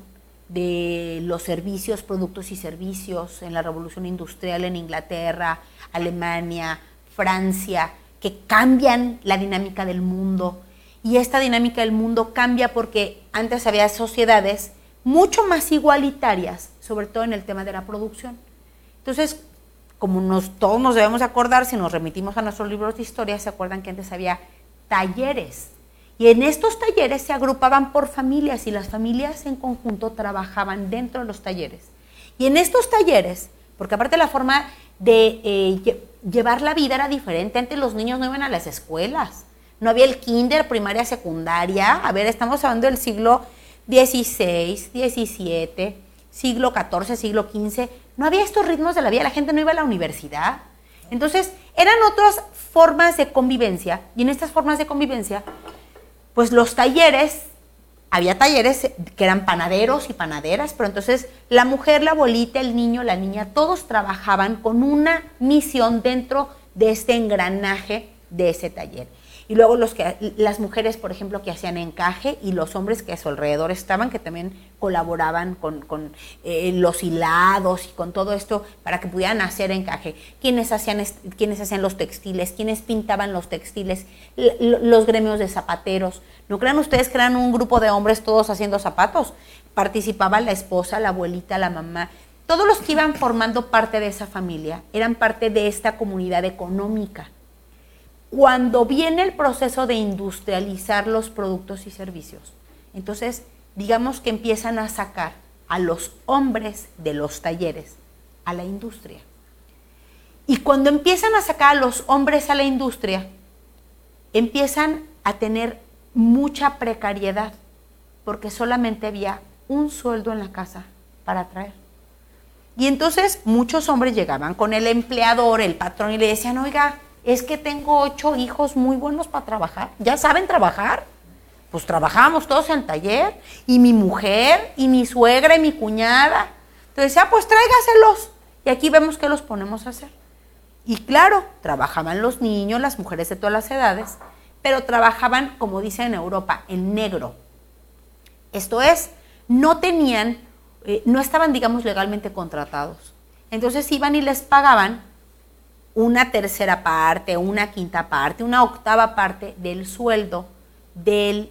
de los servicios, productos y servicios en la revolución industrial en Inglaterra, Alemania, Francia, que cambian la dinámica del mundo. Y esta dinámica del mundo cambia porque antes había sociedades mucho más igualitarias, sobre todo en el tema de la producción. Entonces, como nos, todos nos debemos acordar, si nos remitimos a nuestros libros de historia, se acuerdan que antes había talleres. Y en estos talleres se agrupaban por familias y las familias en conjunto trabajaban dentro de los talleres. Y en estos talleres, porque aparte la forma de eh, llevar la vida era diferente, antes los niños no iban a las escuelas, no había el kinder, primaria, secundaria, a ver, estamos hablando del siglo XVI, XVII, siglo XIV, siglo XV, no había estos ritmos de la vida, la gente no iba a la universidad. Entonces, eran otras formas de convivencia, y en estas formas de convivencia, pues los talleres, había talleres que eran panaderos y panaderas, pero entonces la mujer, la abuelita, el niño, la niña, todos trabajaban con una misión dentro de este engranaje de ese taller. Y luego los que, las mujeres, por ejemplo, que hacían encaje y los hombres que a su alrededor estaban, que también colaboraban con, eh, los hilados y con todo esto para que pudieran hacer encaje. Quienes hacían, quienes hacían los textiles, quienes pintaban los textiles, los gremios de zapateros. No crean ustedes que eran un grupo de hombres todos haciendo zapatos. Participaba la esposa, la abuelita, la mamá. Todos los que iban formando parte de esa familia eran parte de esta comunidad económica cuando viene el proceso de industrializar los productos y servicios, entonces digamos que empiezan a sacar a los hombres de los talleres a la industria. Y cuando empiezan a sacar a los hombres a la industria, empiezan a tener mucha precariedad, porque solamente había un sueldo en la casa para traer. Y entonces muchos hombres llegaban con el empleador, el patrón, y le decían, oiga, es que tengo ocho hijos muy buenos para trabajar. ¿Ya saben trabajar? Pues trabajábamos todos en taller, y mi mujer, y mi suegra, y mi cuñada. Entonces decía, pues tráigaselos. Y aquí vemos que los ponemos a hacer. Y claro, trabajaban los niños, las mujeres de todas las edades, pero trabajaban, como dicen en Europa, en negro. Esto es, no tenían, eh, no estaban, digamos, legalmente contratados. Entonces iban y les pagaban una tercera parte, una quinta parte, una octava parte del sueldo del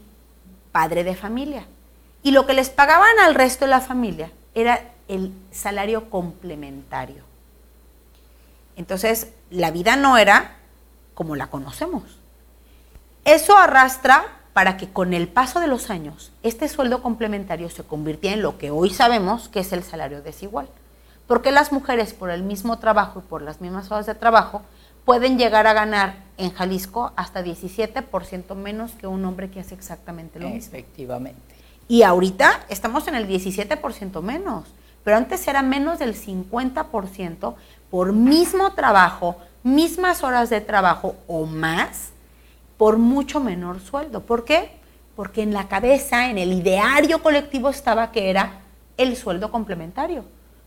padre de familia. Y lo que les pagaban al resto de la familia era el salario complementario. Entonces, la vida no era como la conocemos. Eso arrastra para que con el paso de los años este sueldo complementario se convirtiera en lo que hoy sabemos que es el salario desigual. Porque las mujeres por el mismo trabajo y por las mismas horas de trabajo pueden llegar a ganar en Jalisco hasta 17% menos que un hombre que hace exactamente lo mismo. Efectivamente. Y ahorita estamos en el 17% menos, pero antes era menos del 50% por mismo trabajo, mismas horas de trabajo o más, por mucho menor sueldo. ¿Por qué? Porque en la cabeza, en el ideario colectivo estaba que era el sueldo complementario.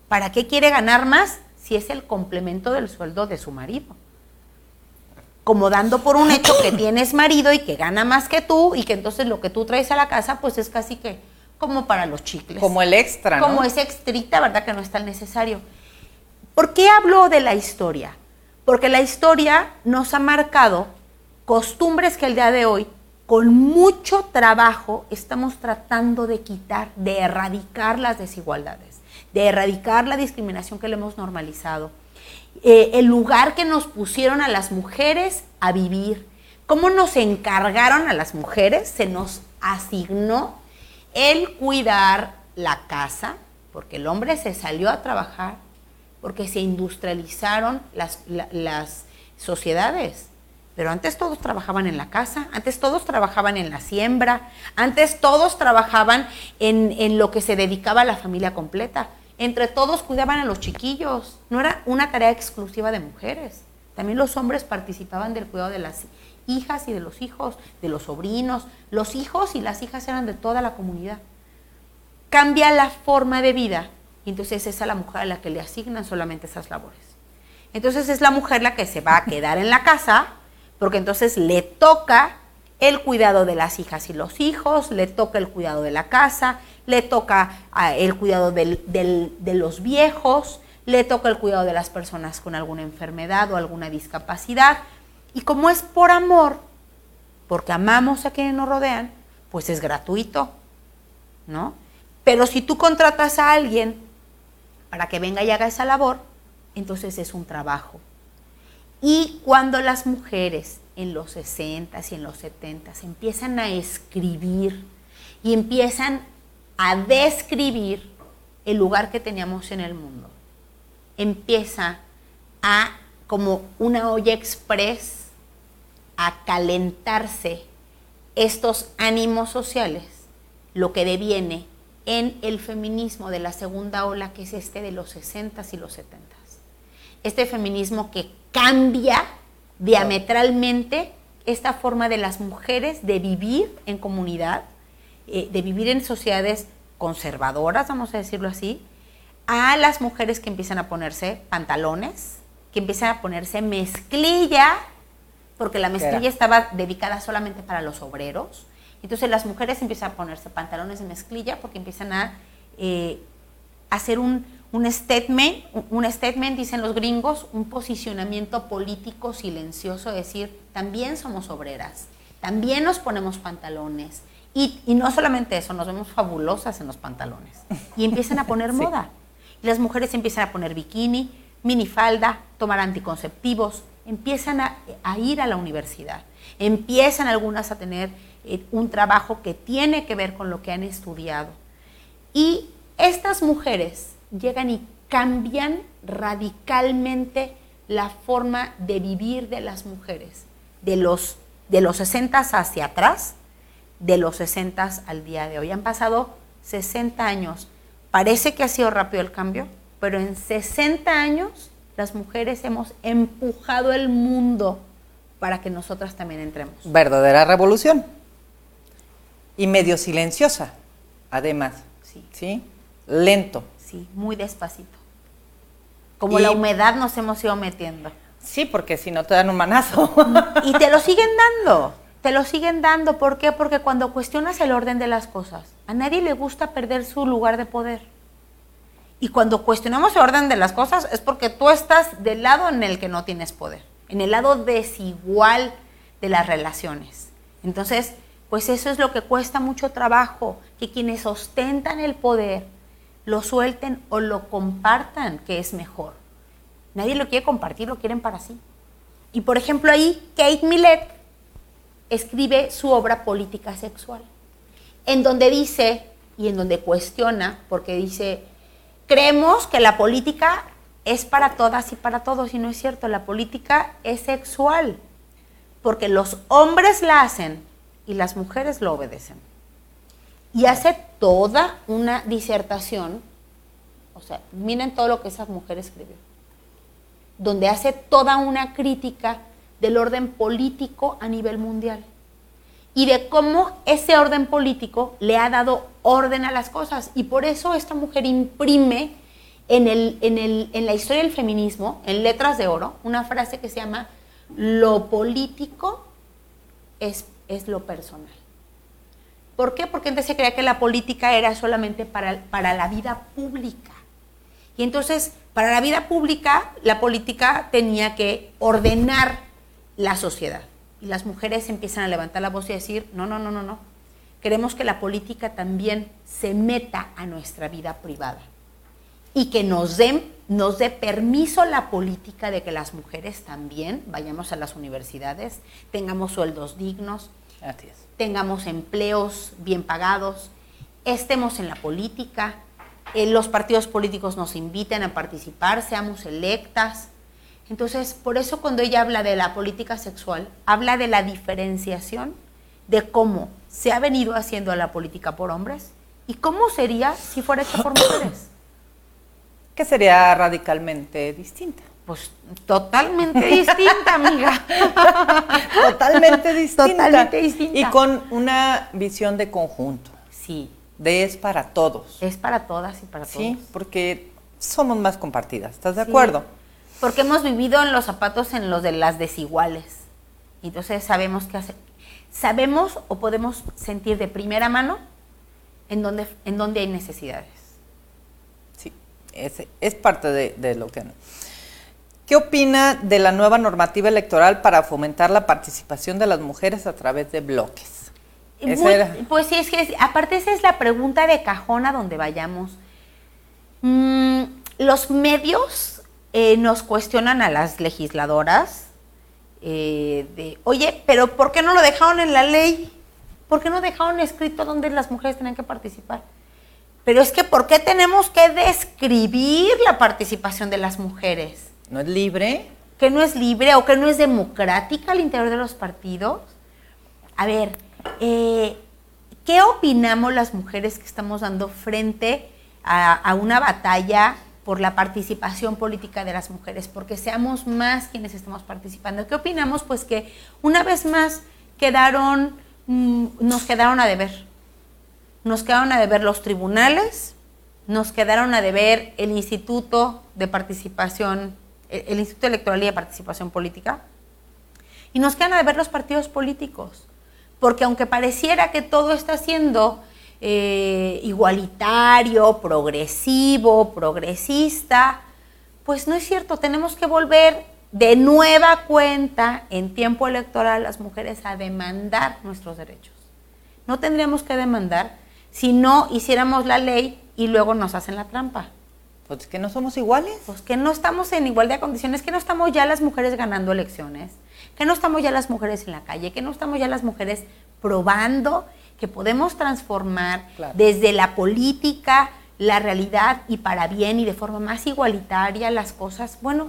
¿Para qué quiere ganar más si es el complemento del sueldo de su marido? Como dando por un hecho que tienes marido y que gana más que tú y que entonces lo que tú traes a la casa pues es casi que como para los chicles. Como el extra, ¿no? Como ese extrita, ¿verdad? Que no es tan necesario. ¿Por qué hablo de la historia? Porque la historia nos ha marcado costumbres que el día de hoy, con mucho trabajo, estamos tratando de quitar, de erradicar las desigualdades de erradicar la discriminación que le hemos normalizado, eh, el lugar que nos pusieron a las mujeres a vivir, cómo nos encargaron a las mujeres, se nos asignó el cuidar la casa, porque el hombre se salió a trabajar, porque se industrializaron las, las sociedades. Pero antes todos trabajaban en la casa, antes todos trabajaban en la siembra, antes todos trabajaban en, en, lo que se dedicaba a la familia completa. Entre todos cuidaban a los chiquillos. No era una tarea exclusiva de mujeres. También los hombres participaban del cuidado de las hijas y de los hijos, de los sobrinos. Los hijos y las hijas eran de toda la comunidad. Cambia la forma de vida y entonces es a la mujer a la que le asignan solamente esas labores. Entonces es la mujer la que se va a quedar en la casa porque entonces le toca el cuidado de las hijas y los hijos, le toca el cuidado de la casa, le toca ah, el cuidado de los viejos, le toca el cuidado de las personas con alguna enfermedad o alguna discapacidad. Y como es por amor, porque amamos a quienes nos rodean, pues es gratuito, ¿no? Pero si tú contratas a alguien para que venga y haga esa labor, entonces es un trabajo. Y cuando las mujeres en los 60 y en los 70 empiezan a escribir y empiezan a describir el lugar que teníamos en el mundo. Empieza a, como una olla express, a calentarse estos ánimos sociales, lo que deviene en el feminismo de la segunda ola, que es este de los 60s y los 70s. Este feminismo que cambia diametralmente esta forma de las mujeres de vivir en comunidad, eh, de vivir en sociedades conservadoras, vamos a decirlo así, a las mujeres que empiezan a ponerse pantalones, que empiezan a ponerse mezclilla, porque la mezclilla estaba dedicada solamente para los obreros. Entonces las mujeres empiezan a ponerse pantalones de mezclilla porque empiezan a eh, hacer un, un statement, un statement, dicen los gringos, un posicionamiento político silencioso, decir, también somos obreras, también nos ponemos pantalones, y, no solamente eso, nos vemos fabulosas en los pantalones. Y empiezan a poner moda. Y las mujeres empiezan a poner bikini, minifalda, tomar anticonceptivos, empiezan a, ir a la universidad. Empiezan algunas a tener eh, un trabajo que tiene que ver con lo que han estudiado. Y estas mujeres llegan y cambian radicalmente la forma de vivir de las mujeres, de los, de los 60 hacia atrás, de los 60 al día de hoy. Han pasado 60 años. Parece que ha sido rápido el cambio, pero en 60 años las mujeres hemos empujado el mundo para que nosotras también entremos. Verdadera revolución. Y medio silenciosa, además. Sí. ¿Sí? Lento. Sí, muy despacito. Como la humedad nos hemos ido metiendo. Sí, porque si no te dan un manazo. Y te lo siguen dando te lo siguen dando. ¿Por qué? Porque cuando cuestionas el orden de las cosas, a nadie le gusta perder su lugar de poder. Y cuando cuestionamos el orden de las cosas es porque tú estás del lado en el que no tienes poder, en el lado desigual de las relaciones. Entonces, pues eso es lo que cuesta mucho trabajo, que quienes ostentan el poder lo suelten o lo compartan, que es mejor. Nadie lo quiere compartir, lo quieren para sí. Y por ejemplo ahí Kate Millett escribe su obra Política Sexual, en donde dice, y en donde cuestiona, porque dice, creemos que la política es para todas y para todos, y no es cierto, la política es sexual, porque los hombres la hacen y las mujeres lo obedecen. Y hace toda una disertación, o sea, miren todo lo que esa mujer escribió, donde hace toda una crítica del orden político a nivel mundial y de cómo ese orden político le ha dado orden a las cosas. Y por eso esta mujer imprime en, el, en, el, en la historia del feminismo, en letras de oro, una frase que se llama, lo político es, es lo personal. ¿Por qué? Porque antes se creía que la política era solamente para, para la vida pública. Y entonces, para la vida pública, la política tenía que ordenar la sociedad. Y las mujeres empiezan a levantar la voz y decir, no, no, no, no, no. Queremos que la política también se meta a nuestra vida privada y que nos den, nos dé permiso la política de que las mujeres también vayamos a las universidades, tengamos sueldos dignos, tengamos empleos bien pagados, estemos en la política, eh, los partidos políticos nos inviten a participar, seamos electas, entonces, por eso cuando ella habla de la política sexual, habla de la diferenciación de cómo se ha venido haciendo la política por hombres y cómo sería si fuera hecha por mujeres. Que sería radicalmente distinta. Pues totalmente distinta, amiga. totalmente distinta. Totalmente distinta. Y con una visión de conjunto. Sí. De es para todos. Es para todas y para todos. Sí, porque somos más compartidas. ¿Estás de acuerdo? porque hemos vivido en los zapatos en los de las desiguales. Entonces sabemos qué hacer. Sabemos o podemos sentir de primera mano en donde, en donde hay necesidades. Sí, es, parte de, lo que... ¿Qué opina de la nueva normativa electoral para fomentar la participación de las mujeres a través de bloques? pues sí, es que aparte esa es la pregunta de cajón a donde vayamos. Mm, los medios eh, nos cuestionan a las legisladoras eh, de, oye, pero ¿por qué no lo dejaron en la ley? ¿Por qué no dejaron escrito dónde las mujeres tenían que participar? Pero es que ¿por qué tenemos que describir la participación de las mujeres? ¿No es libre? Que no es libre o que no es democrática al interior de los partidos. A ver, eh, ¿qué opinamos las mujeres que estamos dando frente a, una batalla por la participación política de las mujeres, porque seamos más quienes estamos participando. ¿Qué opinamos? Pues que una vez más quedaron, mm, nos quedaron a deber. Nos quedaron a deber los tribunales, nos quedaron a deber el Instituto de Participación, el Instituto Electoral y de Participación Política, y nos quedan a deber los partidos políticos, porque aunque pareciera que todo está siendo eh, igualitario, progresivo, progresista. Pues no es cierto, tenemos que volver de nueva cuenta en tiempo electoral las mujeres a demandar nuestros derechos. No tendríamos que demandar si no hiciéramos la ley y luego nos hacen la trampa. Pues que no somos iguales. Pues que no estamos en igualdad de condiciones, que no estamos ya las mujeres ganando elecciones, que no estamos ya las mujeres en la calle, que no estamos ya las mujeres probando que podemos transformar desde la política, la realidad y para bien y de forma más igualitaria las cosas. Bueno,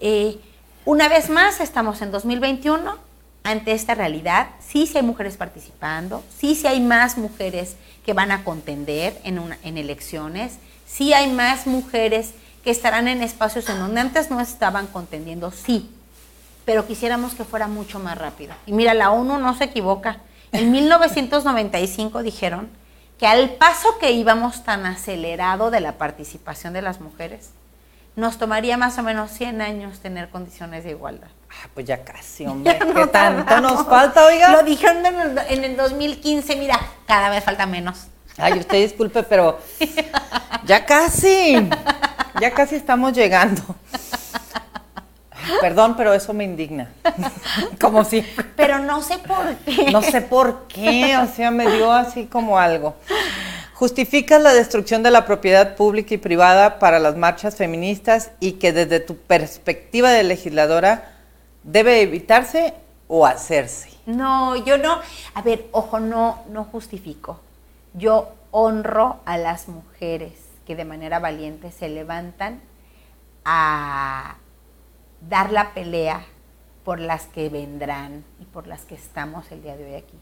eh, una vez más estamos en 2021 ante esta realidad. Sí, sí hay mujeres participando, sí, sí hay más mujeres que van a contender en, en elecciones, sí hay más mujeres que estarán en espacios en donde antes no estaban contendiendo, sí, pero quisiéramos que fuera mucho más rápido. Y mira, la ONU no se equivoca en 1995 dijeron que al paso que íbamos tan acelerado de la participación de las mujeres, nos tomaría más o menos 100 años tener condiciones de igualdad. Ah, pues ya casi, hombre. ¿Qué tanto nos falta, oiga? Lo dijeron en el, 2015, mira, cada vez falta menos. Ay, usted disculpe, pero ya casi, ya casi estamos llegando. Perdón, pero eso me indigna. Como siempre. Pero no sé por qué. No sé por qué, o sea, me dio así como algo. Justificas la destrucción de la propiedad pública y privada para las marchas feministas y que desde tu perspectiva de legisladora debe evitarse o hacerse. No, yo no. A ver, ojo, no, no justifico. Yo honro a las mujeres que de manera valiente se levantan a dar la pelea por las que vendrán y por las que estamos el día de hoy aquí.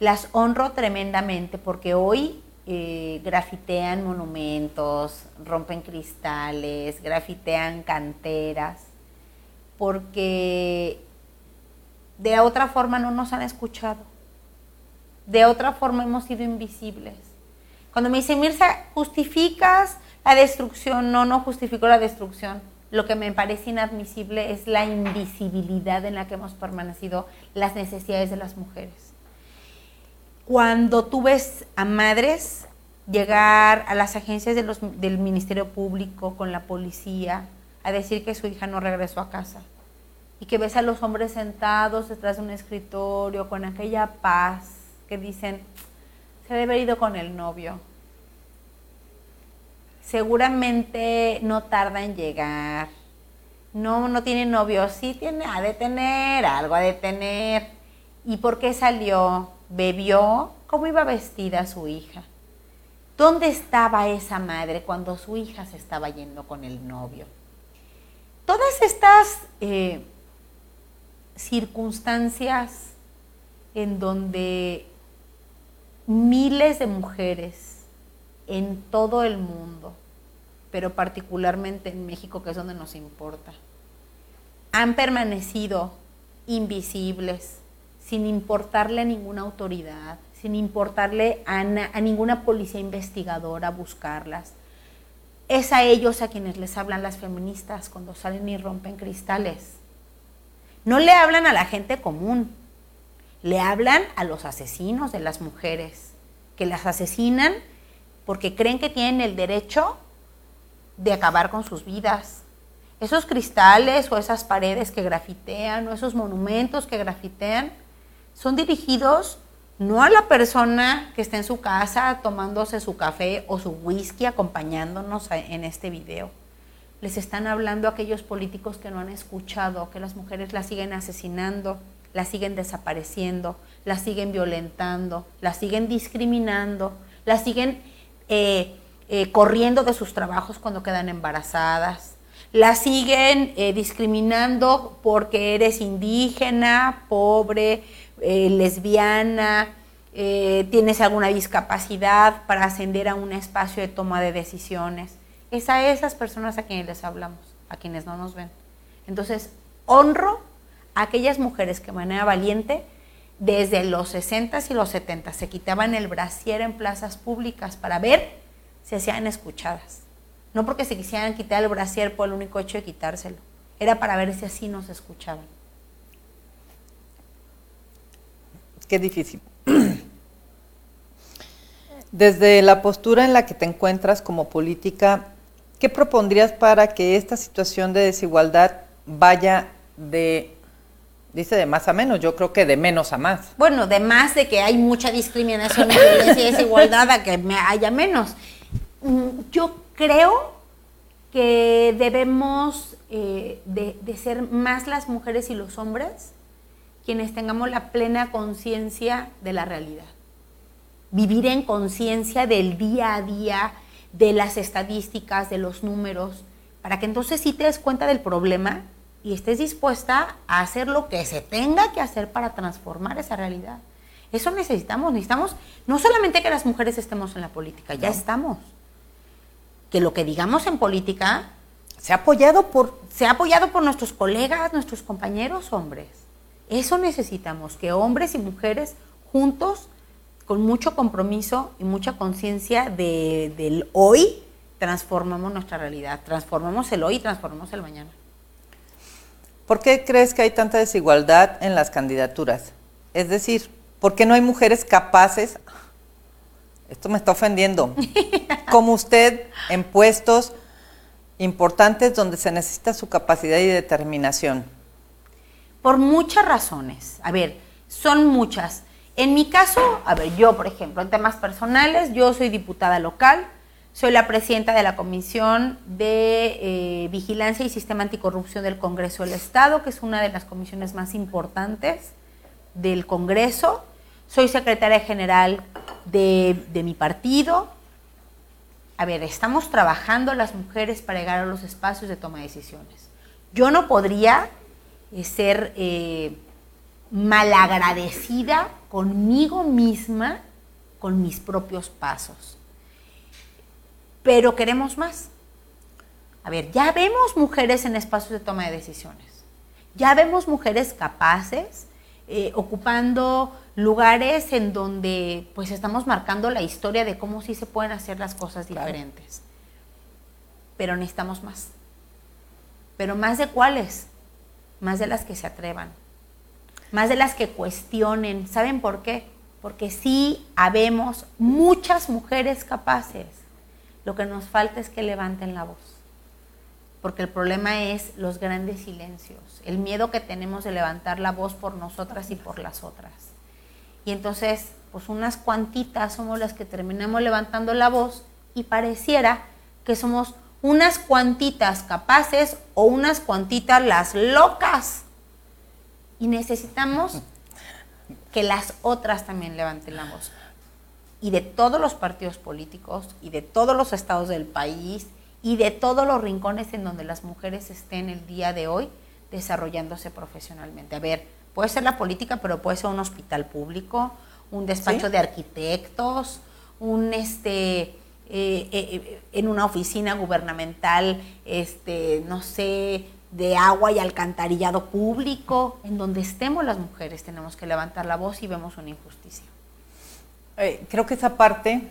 Las honro tremendamente porque hoy eh, grafitean monumentos, rompen cristales, grafitean canteras, porque de otra forma no nos han escuchado. De otra forma hemos sido invisibles. Cuando me dicen, Mirza, ¿justificas la destrucción? No, no justifico la destrucción. Lo que me parece inadmisible es la invisibilidad en la que hemos permanecido las necesidades de las mujeres. Cuando tú ves a madres llegar a las agencias del Ministerio Público con la policía a decir que su hija no regresó a casa y que ves a los hombres sentados detrás de un escritorio con aquella paz que dicen, se debe haber ido con el novio. Seguramente no tarda en llegar. No, no tiene novio. Sí tiene, ha de tener, algo ha de tener. ¿Y por qué salió? ¿Bebió? ¿Cómo iba vestida su hija? ¿Dónde estaba esa madre cuando su hija se estaba yendo con el novio? Todas estas eh, circunstancias en donde miles de mujeres en todo el mundo, pero particularmente en México, que es donde nos importa, han permanecido invisibles, sin importarle a ninguna autoridad, sin importarle a, ninguna policía investigadora buscarlas. Es a ellos a quienes les hablan las feministas cuando salen y rompen cristales. No le hablan a la gente común, le hablan a los asesinos de las mujeres, que las asesinan porque creen que tienen el derecho de acabar con sus vidas. Esos cristales o esas paredes que grafitean o esos monumentos que grafitean son dirigidos no a la persona que está en su casa tomándose su café o su whisky acompañándonos en este video les están hablando a aquellos políticos que no han escuchado, que las mujeres las siguen asesinando, las siguen desapareciendo, las siguen violentando, las siguen discriminando, las siguen eh, eh, corriendo de sus trabajos cuando quedan embarazadas, las siguen eh, discriminando porque eres indígena, pobre, lesbiana, tienes alguna discapacidad para ascender a un espacio de toma de decisiones es a esas personas a quienes les hablamos, a quienes no nos ven. Entonces, honro aquellas mujeres que de manera valiente, desde los 60 y los 70, se quitaban el brasier en plazas públicas para ver si sean escuchadas. No porque se quisieran quitar el brasier por el único hecho de quitárselo, era para ver si así nos escuchaban. Qué difícil. Desde la postura en la que te encuentras como política, ¿Qué propondrías para que esta situación de desigualdad vaya de, dice de más a menos, yo creo que de menos a más? Bueno, de más de que hay mucha discriminación y desigualdad a que haya menos. Mm, yo creo que debemos eh, de, de ser más las mujeres y los hombres quienes tengamos la plena conciencia de la realidad. Vivir en conciencia del día a día, de las estadísticas, de los números, para que entonces sí te des cuenta del problema y estés dispuesta a hacer lo que se tenga que hacer para transformar esa realidad. Eso necesitamos, necesitamos no solamente que las mujeres estemos en la política, ya estamos. Que lo que digamos en política se ha apoyado por se ha apoyado por nuestros colegas, nuestros compañeros hombres. Eso necesitamos, que hombres y mujeres juntos con mucho compromiso y mucha conciencia de, del hoy, transformamos nuestra realidad, transformamos el hoy y transformamos el mañana. ¿Por qué crees que hay tanta desigualdad en las candidaturas? Es decir, ¿por qué no hay mujeres capaces esto me está ofendiendo, como usted en puestos importantes donde se necesita su capacidad y determinación? Por muchas razones. A ver, son muchas. En mi caso, a ver, yo, por ejemplo, en temas personales, yo soy diputada local, soy la presidenta de la Comisión de eh, Vigilancia y Sistema Anticorrupción del Congreso del Estado, que es una de las comisiones más importantes del Congreso. Soy secretaria general de, mi partido. A ver, estamos trabajando las mujeres para llegar a los espacios de toma de decisiones. Yo no podría eh, ser eh, malagradecida conmigo misma con mis propios pasos. Pero queremos más. A ver, ya vemos mujeres en espacios de toma de decisiones. Ya vemos mujeres capaces, eh, ocupando lugares en donde pues estamos marcando la historia de cómo sí se pueden hacer las cosas diferentes. Pero necesitamos más. Pero más de cuáles? Más de las que se atrevan. Más de las que cuestionen. ¿Saben por qué? Porque sí habemos muchas mujeres capaces. Lo que nos falta es que levanten la voz. Porque el problema es los grandes silencios, el miedo que tenemos de levantar la voz por nosotras y por las otras. Y entonces, pues unas cuantitas somos las que terminamos levantando la voz y pareciera que somos unas cuantitas capaces o unas cuantitas las locas. Y necesitamos que las otras también levanten la voz y de todos los partidos políticos y de todos los estados del país y de todos los rincones en donde las mujeres estén el día de hoy desarrollándose profesionalmente. A ver, puede ser la política, pero puede ser un hospital público, un despacho de arquitectos, un este eh, eh, eh, en una oficina gubernamental, este, no sé, de agua y alcantarillado público, en donde estemos las mujeres tenemos que levantar la voz y vemos una injusticia. Eh, creo que esa parte,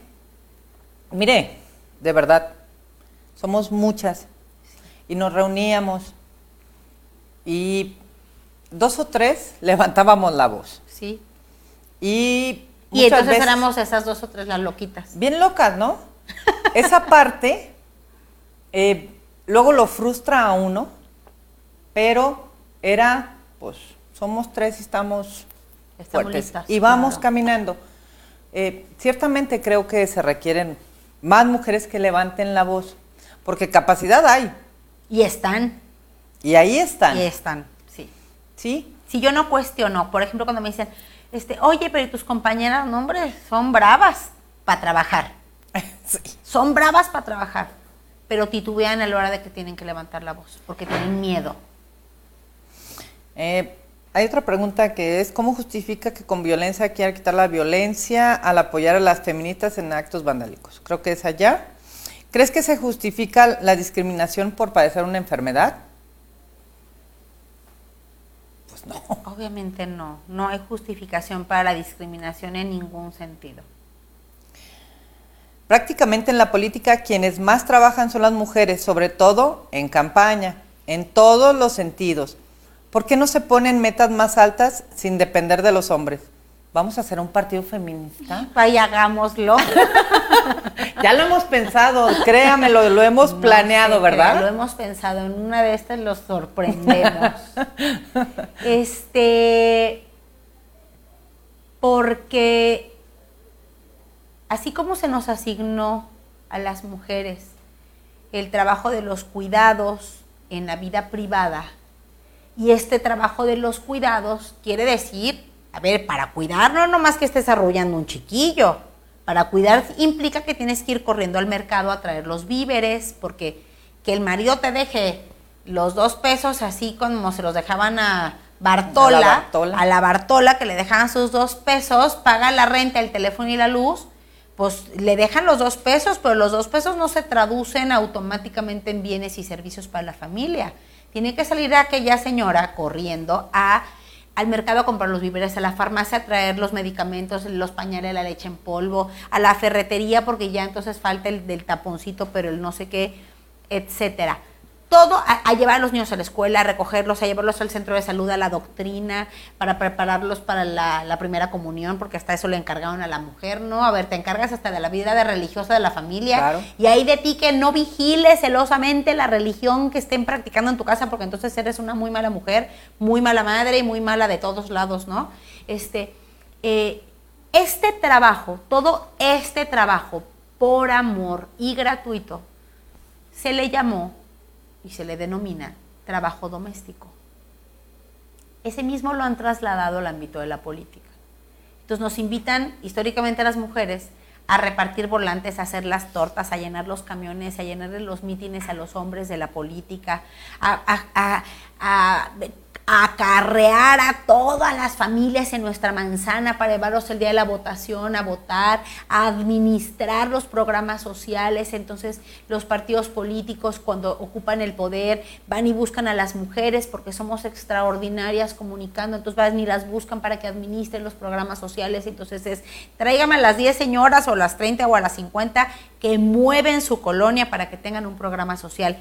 mire, de verdad, somos muchas y nos reuníamos y dos o tres levantábamos la voz. Sí. Y, y entonces éramos esas dos o tres las loquitas. Bien locas, ¿no? esa parte eh, luego lo frustra a uno, pero era, pues, somos tres y estamos, fuertes. y vamos caminando. Eh, ciertamente creo que se requieren más mujeres que levanten la voz, porque capacidad hay. Y están. Y ahí están. Y están, sí. ¿Sí? Si yo no cuestiono, por ejemplo, cuando me dicen, este, oye, pero tus compañeras, no, hombre, son bravas para trabajar. sí. Son bravas para trabajar, pero titubean a la hora de que tienen que levantar la voz, porque tienen miedo. Eh, hay otra pregunta que es, ¿cómo justifica que con violencia quiera quitar la violencia al apoyar a las feministas en actos vandálicos? Creo que es allá. ¿Crees que se justifica la discriminación por padecer una enfermedad? Pues no. Obviamente no. No hay justificación para la discriminación en ningún sentido. Prácticamente en la política quienes más trabajan son las mujeres, sobre todo en campaña, en todos los sentidos ¿Por qué no se ponen metas más altas sin depender de los hombres? ¿Vamos a hacer un partido feminista? Vaya, hagámoslo. ya lo hemos pensado, créamelo, lo hemos planeado, ¿verdad? Lo hemos pensado, en una de estas los sorprendemos. este, porque así como se nos asignó a las mujeres el trabajo de los cuidados en la vida privada, y este trabajo de los cuidados quiere decir, a ver, para cuidar no nomás que estés arrollando un chiquillo, para cuidar implica que tienes que ir corriendo al mercado a traer los víveres, porque que el marido te deje los dos pesos así como se los dejaban a Bartola, a la Bartola, a la Bartola que le dejaban sus dos pesos, paga la renta, el teléfono y la luz, pues le dejan los dos pesos, pero los dos pesos no se traducen automáticamente en bienes y servicios para la familia. Tiene que salir aquella señora corriendo a, al mercado a comprar los víveres, a la farmacia a traer los medicamentos, los pañales, la leche en polvo, a la ferretería porque ya entonces falta el del taponcito, pero el no sé qué, etcétera. Todo, a, llevar a los niños a la escuela, a recogerlos, a llevarlos al centro de salud, a la doctrina, para prepararlos para la, primera comunión, porque hasta eso le encargaron a la mujer, ¿no? A ver, te encargas hasta de la vida de religiosa de la familia. Y hay de ti que no vigiles celosamente la religión que estén practicando en tu casa, porque entonces eres una muy mala mujer, muy mala madre y muy mala de todos lados, ¿no? Este, eh, este trabajo, todo este trabajo por amor y gratuito, se le llamó y se le denomina trabajo doméstico. Ese mismo lo han trasladado al ámbito de la política. Entonces nos invitan históricamente a las mujeres a repartir volantes, a hacer las tortas, a llenar los camiones, a llenarle los mítines a los hombres de la política, a, a acarrear a todas las familias en nuestra manzana para llevarlos el día de la votación a votar, a administrar los programas sociales. Entonces los partidos políticos cuando ocupan el poder van y buscan a las mujeres porque somos extraordinarias comunicando, entonces van y las buscan para que administren los programas sociales. Entonces es, tráigame a las 10 señoras o las 30 o a las 50 que mueven su colonia para que tengan un programa social.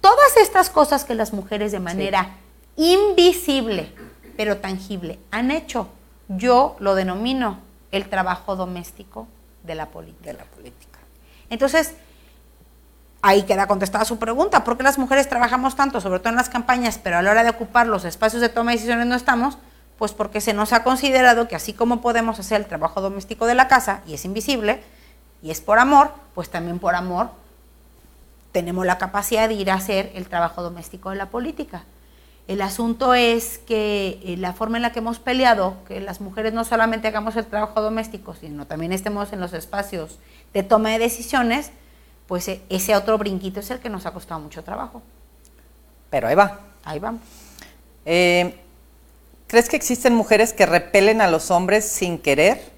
Todas estas cosas que las mujeres de manera invisible, pero tangible, han hecho. Yo lo denomino el trabajo doméstico de la política. De la política. Entonces, ahí queda contestada su pregunta, ¿por qué las mujeres trabajamos tanto, sobre todo en las campañas, pero a la hora de ocupar los espacios de toma de decisiones no estamos? Pues porque se nos ha considerado que así como podemos hacer el trabajo doméstico de la casa, y es invisible, y es por amor, pues también por amor tenemos la capacidad de ir a hacer el trabajo doméstico de la política. El asunto es que eh, la forma en la que hemos peleado, que las mujeres no solamente hagamos el trabajo doméstico, sino también estemos en los espacios de toma de decisiones, pues e, ese otro brinquito es el que nos ha costado mucho trabajo. Pero ahí va. Ahí vamos. Eh, ¿Crees que existen mujeres que repelen a los hombres sin querer?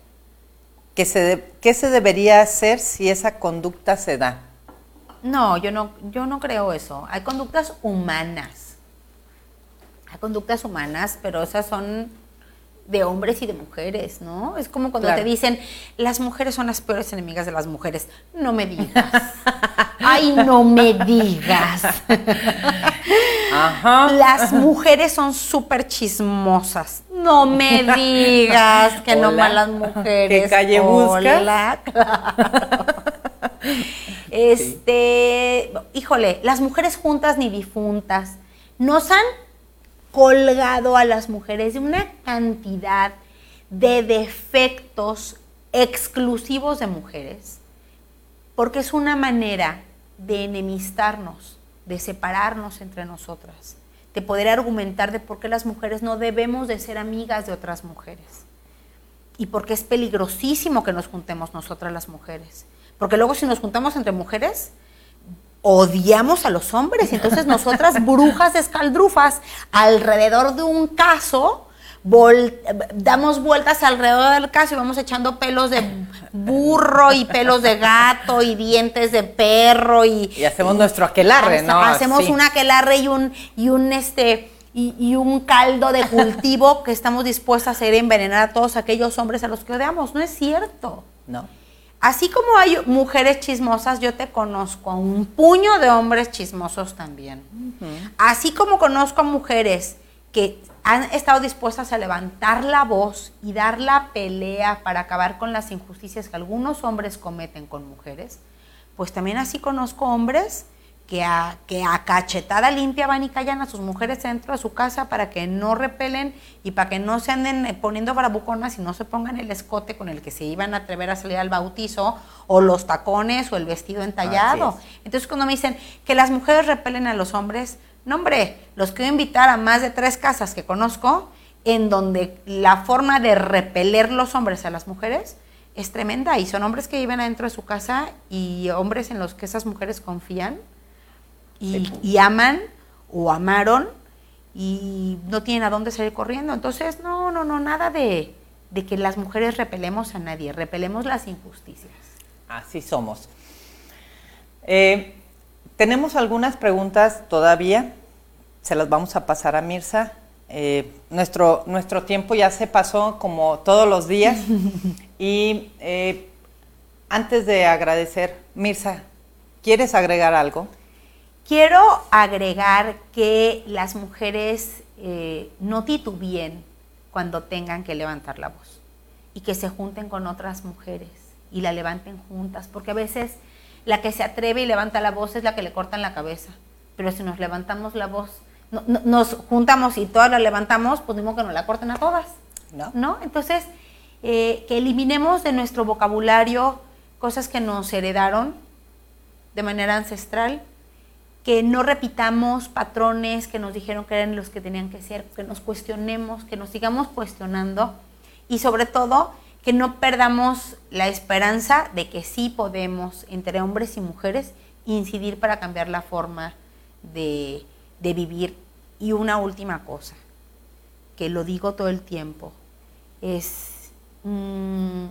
¿Qué se, ¿Qué se debería hacer si esa conducta se da? No, yo no, yo no creo eso. Hay conductas humanas hay conductas humanas, pero esas son de hombres y de mujeres, ¿no? Es como cuando te dicen, las mujeres son las peores enemigas de las mujeres. No me digas. Ay, no me digas. Ajá. Las mujeres son súper chismosas. No me digas que no malas mujeres. ¿Qué calle Hola, Este, híjole, las mujeres juntas ni difuntas nos han colgado a las mujeres de una cantidad de defectos exclusivos de mujeres, porque es una manera de enemistarnos, de separarnos entre nosotras, de poder argumentar de por qué las mujeres no debemos de ser amigas de otras mujeres. Y porque es peligrosísimo que nos juntemos nosotras las mujeres, porque luego si nos juntamos entre mujeres, odiamos a los hombres. Entonces nosotras, brujas escaldrufas, alrededor de un caso, damos vueltas alrededor del caso y vamos echando pelos de burro y pelos de gato y dientes de perro y... Y hacemos nuestro aquelarre, ¿no? Hacemos un aquelarre y un, y un este... Y, un caldo de cultivo que estamos dispuestos a hacer envenenar a todos aquellos hombres a los que odiamos. No es cierto. No. Así como hay mujeres chismosas, yo te conozco a un puño de hombres chismosos también. Así como conozco a mujeres que han estado dispuestas a levantar la voz y dar la pelea para acabar con las injusticias que algunos hombres cometen con mujeres, pues también así conozco hombres que a, que a cachetada limpia van y callan a sus mujeres dentro de su casa para que no repelen y para que no se anden eh, poniendo bravuconas y no se pongan el escote con el que se iban a atrever a salir al bautizo o los tacones o el vestido entallado. Entonces cuando me dicen que las mujeres repelen a los hombres, no hombre, los quiero invitar a más de tres casas que conozco en donde la forma de repeler los hombres a las mujeres es tremenda y son hombres que viven adentro de su casa y hombres en los que esas mujeres confían y, aman o amaron y no tienen a dónde salir corriendo. Entonces, no, no, no, nada de, que las mujeres repelemos a nadie, repelemos las injusticias. Así somos. Eh, tenemos algunas preguntas todavía, se las vamos a pasar a Mirza. Eh, nuestro, nuestro tiempo ya se pasó como todos los días y eh, antes de agradecer, Mirza, ¿quieres agregar algo? Quiero agregar que las mujeres eh, no titubeen cuando tengan que levantar la voz y que se junten con otras mujeres y la levanten juntas, porque a veces la que se atreve y levanta la voz es la que le cortan la cabeza, pero si nos levantamos la voz, nos juntamos y todas la levantamos, pues mismo que nos la corten a todas, ¿no? Entonces, eh, que eliminemos de nuestro vocabulario cosas que nos heredaron de manera ancestral, que no repitamos patrones que nos dijeron que eran los que tenían que ser, que nos cuestionemos, que nos sigamos cuestionando y sobre todo que no perdamos la esperanza de que sí podemos, entre hombres y mujeres, incidir para cambiar la forma de, vivir. Y una última cosa, que lo digo todo el tiempo, es mm,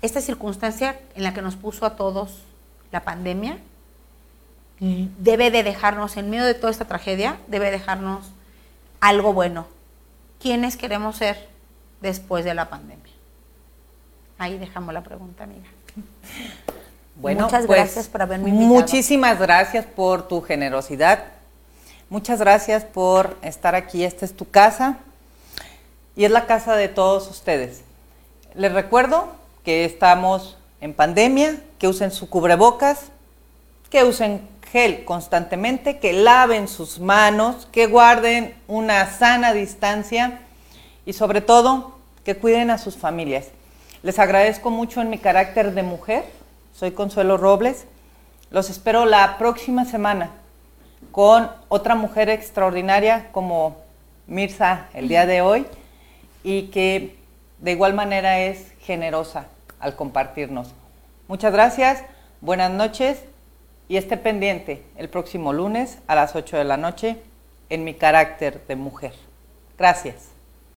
esta circunstancia en la que nos puso a todos la pandemia, debe de dejarnos, en medio de toda esta tragedia, debe dejarnos algo bueno. ¿Quiénes queremos ser después de la pandemia? Ahí dejamos la pregunta, amiga. Bueno, muchas pues, gracias por haberme invitado. Muchísimas gracias por tu generosidad. Muchas gracias por estar aquí. Esta es tu casa y es la casa de todos ustedes. Les recuerdo que estamos en pandemia, que usen su cubrebocas, que usen constantemente, que laven sus manos, que guarden una sana distancia y sobre todo que cuiden a sus familias. Les agradezco mucho en mi carácter de mujer. Soy Consuelo Robles. Los espero la próxima semana con otra mujer extraordinaria como Mirza el día de hoy y que de igual manera es generosa al compartirnos. Muchas gracias, buenas noches y esté pendiente el próximo lunes a las 8 de la noche en mi carácter de mujer. Gracias.